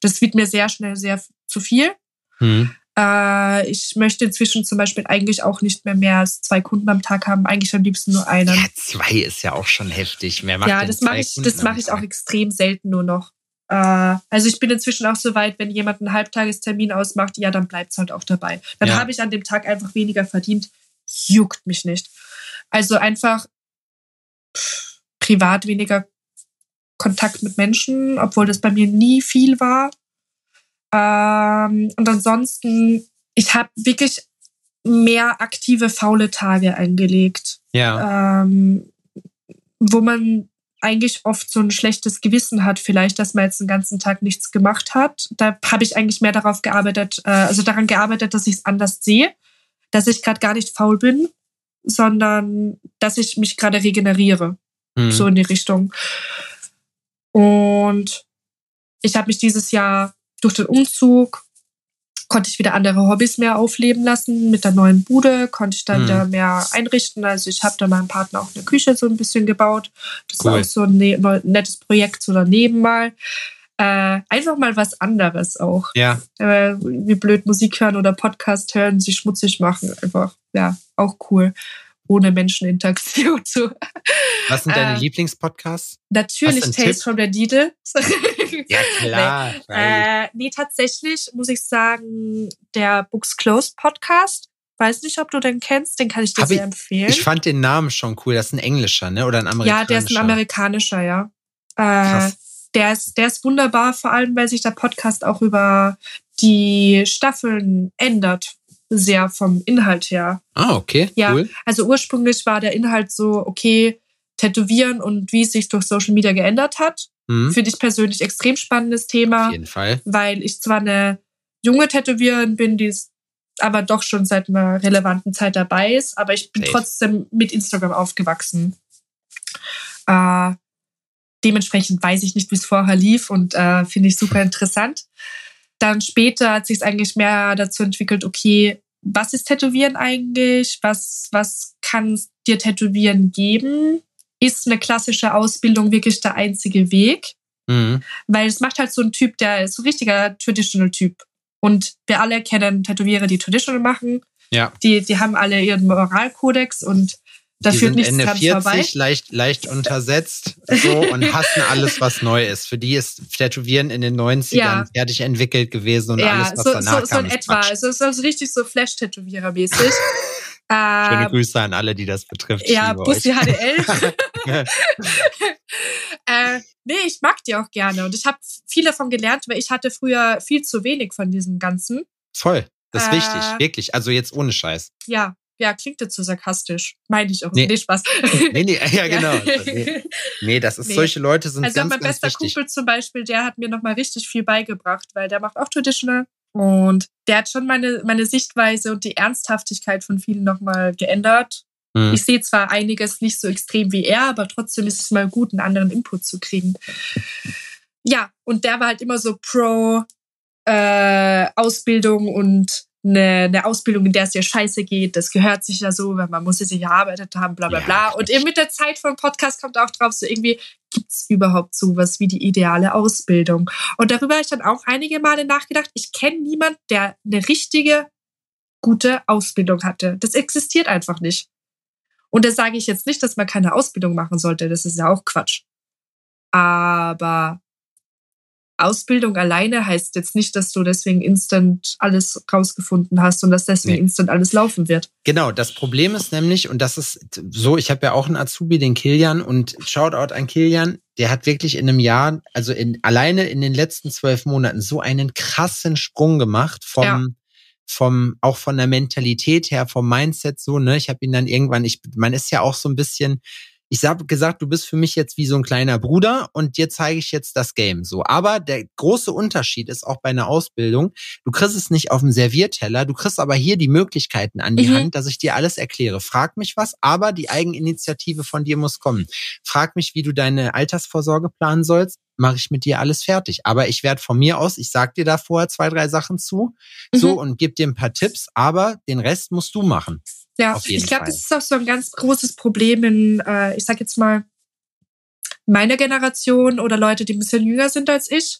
S1: das wird mir sehr schnell sehr zu viel. Mhm. Äh, ich möchte inzwischen zum Beispiel eigentlich auch nicht mehr mehr als zwei Kunden am Tag haben. Eigentlich am liebsten nur einen.
S2: Ja, zwei ist ja auch schon heftig. Mehr macht
S1: ja, das mache ich, das mache ich auch extrem selten nur noch. Äh, also ich bin inzwischen auch so weit, wenn jemand einen Halbtagestermin ausmacht, ja, dann bleibt es halt auch dabei. Dann ja. habe ich an dem Tag einfach weniger verdient. Juckt mich nicht. Also einfach pff, privat weniger Kontakt mit Menschen, obwohl das bei mir nie viel war. Ähm, und ansonsten, ich habe wirklich mehr aktive faule Tage eingelegt.
S2: Ja.
S1: Ähm, wo man eigentlich oft so ein schlechtes Gewissen hat, vielleicht, dass man jetzt den ganzen Tag nichts gemacht hat. Da habe ich eigentlich mehr darauf gearbeitet, äh, also daran gearbeitet, dass ich es anders sehe, dass ich gerade gar nicht faul bin, sondern dass ich mich gerade regeneriere. Mhm. So in die Richtung. Und ich habe mich dieses Jahr durch den Umzug konnte ich wieder andere Hobbys mehr aufleben lassen. Mit der neuen Bude konnte ich dann mhm. wieder mehr einrichten. Also ich habe da meinem Partner auch eine Küche so ein bisschen gebaut. Das cool. war auch so ein ne nettes Projekt so daneben mal. Äh, einfach mal was anderes auch.
S2: Ja.
S1: Äh, wie blöd Musik hören oder Podcast hören, sich schmutzig machen. Einfach, ja, auch cool ohne Menscheninteraktion zu.
S2: Was sind deine äh, Lieblingspodcasts?
S1: Natürlich Tales Tipp? from the Needle.
S2: ja, klar.
S1: nee, äh, nee, tatsächlich muss ich sagen, der Books Closed Podcast. Weiß nicht, ob du den kennst, den kann ich dir Hab sehr ich, empfehlen.
S2: Ich fand den Namen schon cool. Das ist ein englischer, ne? Oder ein amerikanischer?
S1: Ja, der ist ein amerikanischer, ja. Äh, der ist, der ist wunderbar, vor allem, weil sich der Podcast auch über die Staffeln ändert sehr vom Inhalt her.
S2: Ah, okay.
S1: Ja,
S2: cool.
S1: also ursprünglich war der Inhalt so, okay, Tätowieren und wie es sich durch Social Media geändert hat. Mhm. Finde ich persönlich extrem spannendes Thema.
S2: Auf jeden Fall.
S1: Weil ich zwar eine junge Tätowiererin bin, die aber doch schon seit einer relevanten Zeit dabei ist, aber ich bin Safe. trotzdem mit Instagram aufgewachsen. Äh, dementsprechend weiß ich nicht, wie es vorher lief und äh, finde ich super interessant. Dann später hat sich es eigentlich mehr dazu entwickelt, okay, was ist Tätowieren eigentlich? Was, was kann dir Tätowieren geben? Ist eine klassische Ausbildung wirklich der einzige Weg? Mhm. Weil es macht halt so ein Typ, der ist so ein richtiger Traditional-Typ. Und wir alle kennen Tätowierer, die Traditional machen.
S2: Ja.
S1: Die, die haben alle ihren Moralkodex und da
S2: die
S1: führt
S2: sind Ende
S1: dran
S2: 40,
S1: vorbei.
S2: leicht, leicht untersetzt so und hassen alles, was neu ist. Für die ist Tätowieren in den 90ern ja. fertig entwickelt gewesen und
S1: ja,
S2: alles, was
S1: so,
S2: danach
S1: so,
S2: kam,
S1: so in etwa. Also es ist also richtig so Flash-Tätowierer-mäßig.
S2: Schöne Grüße an alle, die das betrifft.
S1: Ja, Bussi HDL. äh, nee, ich mag die auch gerne und ich habe viel davon gelernt, weil ich hatte früher viel zu wenig von diesem Ganzen.
S2: Voll. Das ist äh, wichtig, wirklich. Also jetzt ohne Scheiß.
S1: Ja, ja, klingt jetzt so sarkastisch. Meine ich auch. Nee, nee Spaß.
S2: Nee, nee, ja, genau. Nee, nee das ist, nee. solche Leute sind also ganz, mein
S1: bester
S2: wichtig.
S1: Kumpel zum Beispiel, der hat mir nochmal richtig viel beigebracht, weil der macht auch Traditional. Und der hat schon meine, meine Sichtweise und die Ernsthaftigkeit von vielen nochmal geändert. Hm. Ich sehe zwar einiges nicht so extrem wie er, aber trotzdem ist es mal gut, einen anderen Input zu kriegen. Ja, und der war halt immer so pro äh, Ausbildung und eine, eine Ausbildung, in der es dir scheiße geht, das gehört sich ja so, weil man muss es sich erarbeitet haben, bla bla ja, bla. Und eben mit der Zeit vom Podcast kommt auch drauf, so irgendwie, gibt es überhaupt sowas wie die ideale Ausbildung? Und darüber habe ich dann auch einige Male nachgedacht. Ich kenne niemanden, der eine richtige, gute Ausbildung hatte. Das existiert einfach nicht. Und da sage ich jetzt nicht, dass man keine Ausbildung machen sollte. Das ist ja auch Quatsch. Aber Ausbildung alleine heißt jetzt nicht, dass du deswegen instant alles rausgefunden hast und dass deswegen nee. instant alles laufen wird.
S2: Genau, das Problem ist nämlich, und das ist so, ich habe ja auch einen Azubi, den Kilian, und Shoutout an Kilian, der hat wirklich in einem Jahr, also in, alleine in den letzten zwölf Monaten so einen krassen Sprung gemacht vom, ja. vom, auch von der Mentalität her, vom Mindset so, ne? Ich habe ihn dann irgendwann, ich, man ist ja auch so ein bisschen, ich habe gesagt, du bist für mich jetzt wie so ein kleiner Bruder und dir zeige ich jetzt das Game so. Aber der große Unterschied ist auch bei einer Ausbildung, du kriegst es nicht auf dem Servierteller, du kriegst aber hier die Möglichkeiten an die mhm. Hand, dass ich dir alles erkläre. Frag mich was, aber die Eigeninitiative von dir muss kommen. Frag mich, wie du deine Altersvorsorge planen sollst, mache ich mit dir alles fertig. Aber ich werde von mir aus, ich sag dir da vorher zwei, drei Sachen zu, mhm. so und gebe dir ein paar Tipps, aber den Rest musst du machen.
S1: Ja, ich glaube, das ist auch so ein ganz großes Problem in, äh, ich sag jetzt mal, meiner Generation oder Leute, die ein bisschen jünger sind als ich.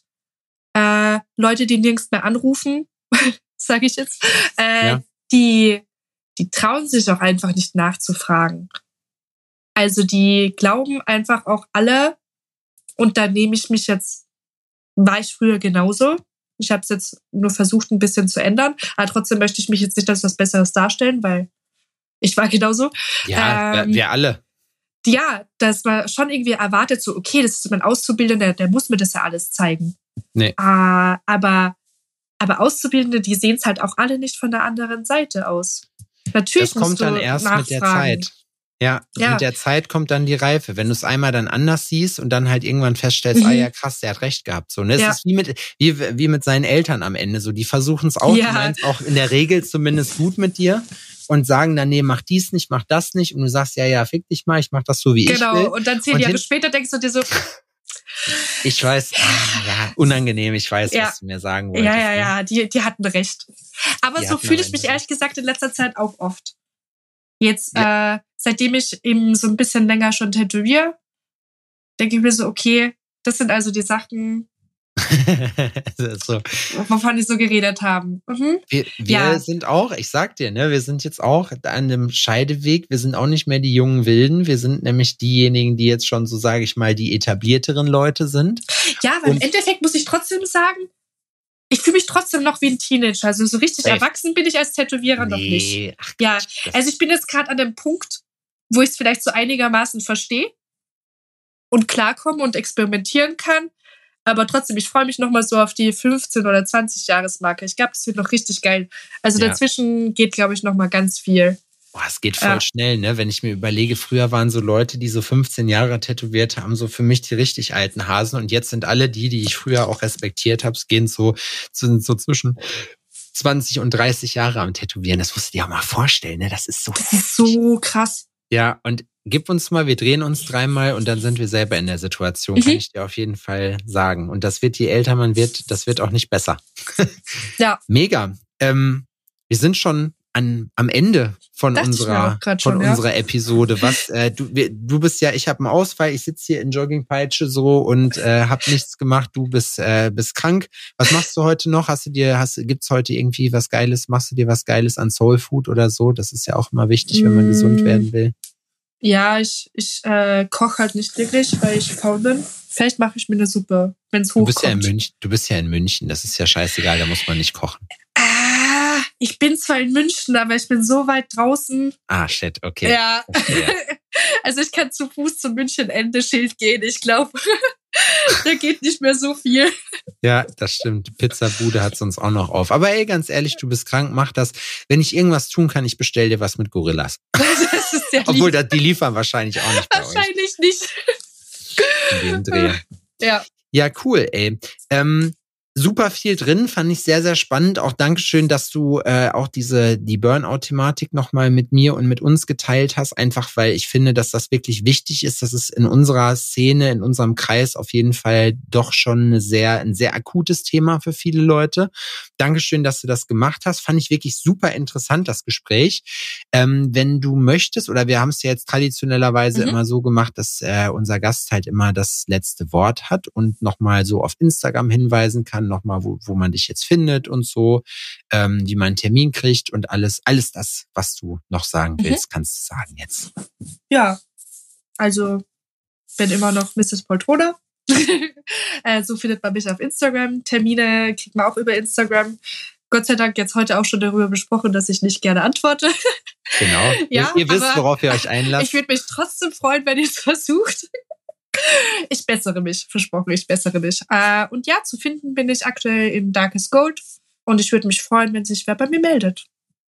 S1: Äh, Leute, die nirgends mehr anrufen, sage ich jetzt, äh, ja. die, die trauen sich auch einfach nicht nachzufragen. Also die glauben einfach auch alle, und da nehme ich mich jetzt, war ich früher genauso. Ich habe es jetzt nur versucht, ein bisschen zu ändern, aber trotzdem möchte ich mich jetzt nicht als was Besseres darstellen, weil ich war genauso.
S2: Ja, ähm, wir alle.
S1: Ja, dass man schon irgendwie erwartet, so, okay, das ist mein Auszubildender, der muss mir das ja alles zeigen. Nee. Uh, aber, aber Auszubildende, die sehen es halt auch alle nicht von der anderen Seite aus. Natürlich
S2: das kommt dann erst nachfragen. mit der Zeit. Ja, ja, mit der Zeit kommt dann die Reife. Wenn du es einmal dann anders siehst und dann halt irgendwann feststellst, ah mhm. ah ja, krass, der hat recht gehabt. So, ne? Es ja. ist wie mit, wie, wie mit seinen Eltern am Ende. So, die versuchen es auch, ja. meinst auch in der Regel zumindest gut mit dir und sagen dann, nee, mach dies nicht, mach das nicht. Und du sagst, ja, ja, fick dich mal, ich mach das so, wie genau. ich will.
S1: Genau, und dann zehn Jahre später denkst du dir so,
S2: ich weiß, ah, ja, unangenehm, ich weiß, ja. was du mir sagen wolltest.
S1: Ja, ja, ne? ja, die, die hatten recht. Aber die so fühle ich mich ehrlich gesagt in letzter Zeit auch oft. Jetzt, ja. äh, seitdem ich eben so ein bisschen länger schon tätowiere, denke ich mir so, okay, das sind also die Sachen, so. wovon die so geredet haben. Mhm.
S2: Wir, wir ja. sind auch, ich sag dir, ne, wir sind jetzt auch an einem Scheideweg. Wir sind auch nicht mehr die jungen Wilden. Wir sind nämlich diejenigen, die jetzt schon, so sage ich mal, die etablierteren Leute sind.
S1: Ja, weil Und im Endeffekt muss ich trotzdem sagen, ich fühle mich trotzdem noch wie ein Teenager. Also so richtig Echt? erwachsen bin ich als Tätowierer nee. noch nicht. Ach, ja, also ich bin jetzt gerade an dem Punkt, wo ich es vielleicht so einigermaßen verstehe und klarkomme und experimentieren kann. Aber trotzdem, ich freue mich nochmal so auf die 15 oder 20 Jahresmarke. Ich glaube, das wird noch richtig geil. Also ja. dazwischen geht, glaube ich, nochmal ganz viel.
S2: Boah, es geht voll ja. schnell, ne? Wenn ich mir überlege, früher waren so Leute, die so 15 Jahre tätowiert haben, so für mich die richtig alten Hasen. Und jetzt sind alle die, die ich früher auch respektiert habe, gehen so, sind so zwischen 20 und 30 Jahre am Tätowieren. Das musst du dir auch mal vorstellen, ne? Das ist so.
S1: Das ist so krass.
S2: Ja, und gib uns mal, wir drehen uns dreimal und dann sind wir selber in der Situation, mhm. kann ich dir auf jeden Fall sagen. Und das wird, je älter man wird, das wird auch nicht besser.
S1: ja.
S2: Mega. Ähm, wir sind schon an, am Ende von Dacht unserer von schon, unserer ja. Episode. Was äh, du wir, du bist ja, ich habe einen Ausfall, ich sitze hier in Joggingpeitsche so und äh, habe nichts gemacht. Du bist äh, bist krank. Was machst du heute noch? Hast du dir hast gibt's heute irgendwie was Geiles? Machst du dir was Geiles an Soul Food oder so? Das ist ja auch immer wichtig, wenn man mm. gesund werden will.
S1: Ja, ich ich äh, koche halt nicht wirklich, weil ich faul bin. Vielleicht mache ich mir eine Suppe, wenn es hochkommt.
S2: Du bist ja in München. Du bist ja in München. Das ist ja scheißegal. Da muss man nicht kochen.
S1: Ich bin zwar in München, aber ich bin so weit draußen.
S2: Ah, shit, okay.
S1: Ja. Okay, ja. also ich kann zu Fuß zum München-Ende-Schild gehen. Ich glaube, da geht nicht mehr so viel.
S2: Ja, das stimmt. Pizzabude hat es uns auch noch auf. Aber ey, ganz ehrlich, du bist krank, mach das. Wenn ich irgendwas tun kann, ich bestell dir was mit Gorillas. Das ist sehr Obwohl, die liefern wahrscheinlich auch nicht bei
S1: Wahrscheinlich euch. nicht.
S2: In dem Dreh.
S1: Ja.
S2: Ja, cool, ey. Ähm, super viel drin, fand ich sehr, sehr spannend. Auch Dankeschön, dass du äh, auch diese, die Burnout-Thematik nochmal mit mir und mit uns geteilt hast, einfach weil ich finde, dass das wirklich wichtig ist, dass es in unserer Szene, in unserem Kreis auf jeden Fall doch schon eine sehr, ein sehr akutes Thema für viele Leute. Dankeschön, dass du das gemacht hast. Fand ich wirklich super interessant, das Gespräch. Ähm, wenn du möchtest, oder wir haben es ja jetzt traditionellerweise mhm. immer so gemacht, dass äh, unser Gast halt immer das letzte Wort hat und nochmal so auf Instagram hinweisen kann, nochmal, wo, wo man dich jetzt findet und so, ähm, wie man einen Termin kriegt und alles, alles das, was du noch sagen mhm. willst, kannst du sagen jetzt.
S1: Ja, also bin immer noch Mrs. Poltrona. äh, so findet man mich auf Instagram. Termine kriegt man auch über Instagram. Gott sei Dank jetzt heute auch schon darüber besprochen, dass ich nicht gerne antworte.
S2: Genau. ja, ihr, ihr wisst, worauf ihr euch einlasst.
S1: Ich würde mich trotzdem freuen, wenn ihr es versucht. Ich bessere mich, versprochen, ich bessere mich. Äh, und ja, zu finden bin ich aktuell im Darkest Gold und ich würde mich freuen, wenn sich wer bei mir meldet.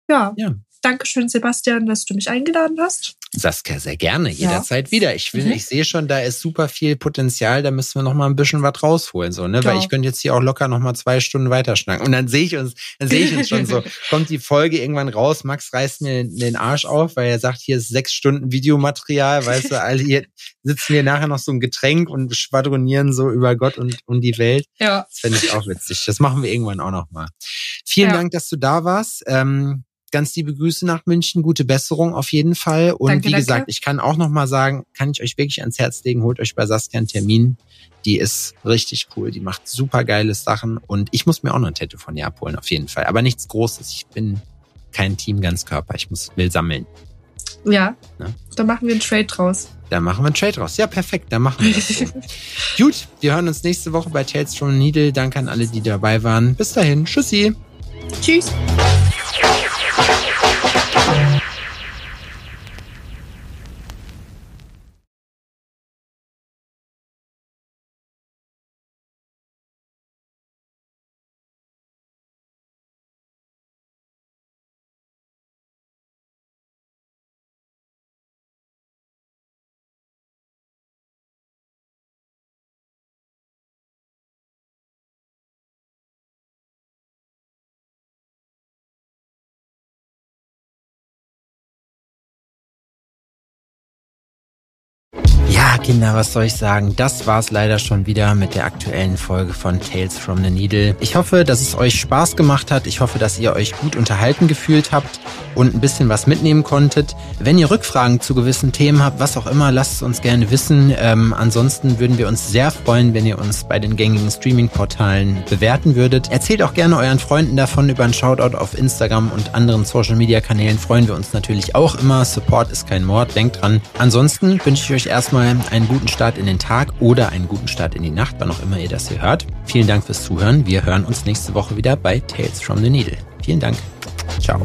S1: Ja. ja. Dankeschön, Sebastian, dass du mich eingeladen hast.
S2: Saskia, sehr gerne, jederzeit ja. wieder. Ich will, mhm. ich sehe schon, da ist super viel Potenzial, da müssen wir noch mal ein bisschen was rausholen, so, ne? Ja. Weil ich könnte jetzt hier auch locker noch mal zwei Stunden weiterschnacken. Und dann sehe ich uns, dann sehe ich uns schon so, kommt die Folge irgendwann raus, Max reißt mir den Arsch auf, weil er sagt, hier ist sechs Stunden Videomaterial, weißt du, alle hier sitzen wir nachher noch so ein Getränk und schwadronieren so über Gott und, und die Welt.
S1: Ja.
S2: Das fände ich auch witzig. Das machen wir irgendwann auch noch mal. Vielen ja. Dank, dass du da warst. Ähm, ganz liebe Grüße nach München, gute Besserung auf jeden Fall. Und
S1: Danke,
S2: wie
S1: danke.
S2: gesagt, ich kann auch noch mal sagen, kann ich euch wirklich ans Herz legen, holt euch bei Saskia einen Termin. Die ist richtig cool, die macht super geile Sachen und ich muss mir auch noch ein Tattoo von ihr abholen, auf jeden Fall. Aber nichts Großes, ich bin kein Team Ganzkörper, ich muss, will sammeln.
S1: Ja,
S2: Ne?
S1: da machen wir einen Trade draus.
S2: Da machen wir einen Trade raus. Ja, perfekt, dann machen wir das so. Gut, wir hören uns nächste Woche bei Tales from Needle. Danke an alle, die dabei waren. Bis dahin, tschüssi.
S1: Tschüss.
S2: Kinder, was soll ich sagen? Das war's leider schon wieder mit der aktuellen Folge von Tales from the Needle. Ich hoffe, dass es euch Spaß gemacht hat. Ich hoffe, dass ihr euch gut unterhalten gefühlt habt und ein bisschen was mitnehmen konntet. Wenn ihr Rückfragen zu gewissen Themen habt, was auch immer, lasst es uns gerne wissen. Ähm, ansonsten würden wir uns sehr freuen, wenn ihr uns bei den gängigen Streaming-Portalen bewerten würdet. Erzählt auch gerne euren Freunden davon über einen Shoutout auf Instagram und anderen Social-Media-Kanälen. Freuen wir uns natürlich auch immer. Support ist kein Mord, denkt dran. Ansonsten wünsche ich euch erstmal einen guten Start in den Tag oder einen guten Start in die Nacht, wann auch immer ihr das hier hört. Vielen Dank fürs Zuhören. Wir hören uns nächste Woche wieder bei Tales from the Needle. Vielen Dank. Ciao.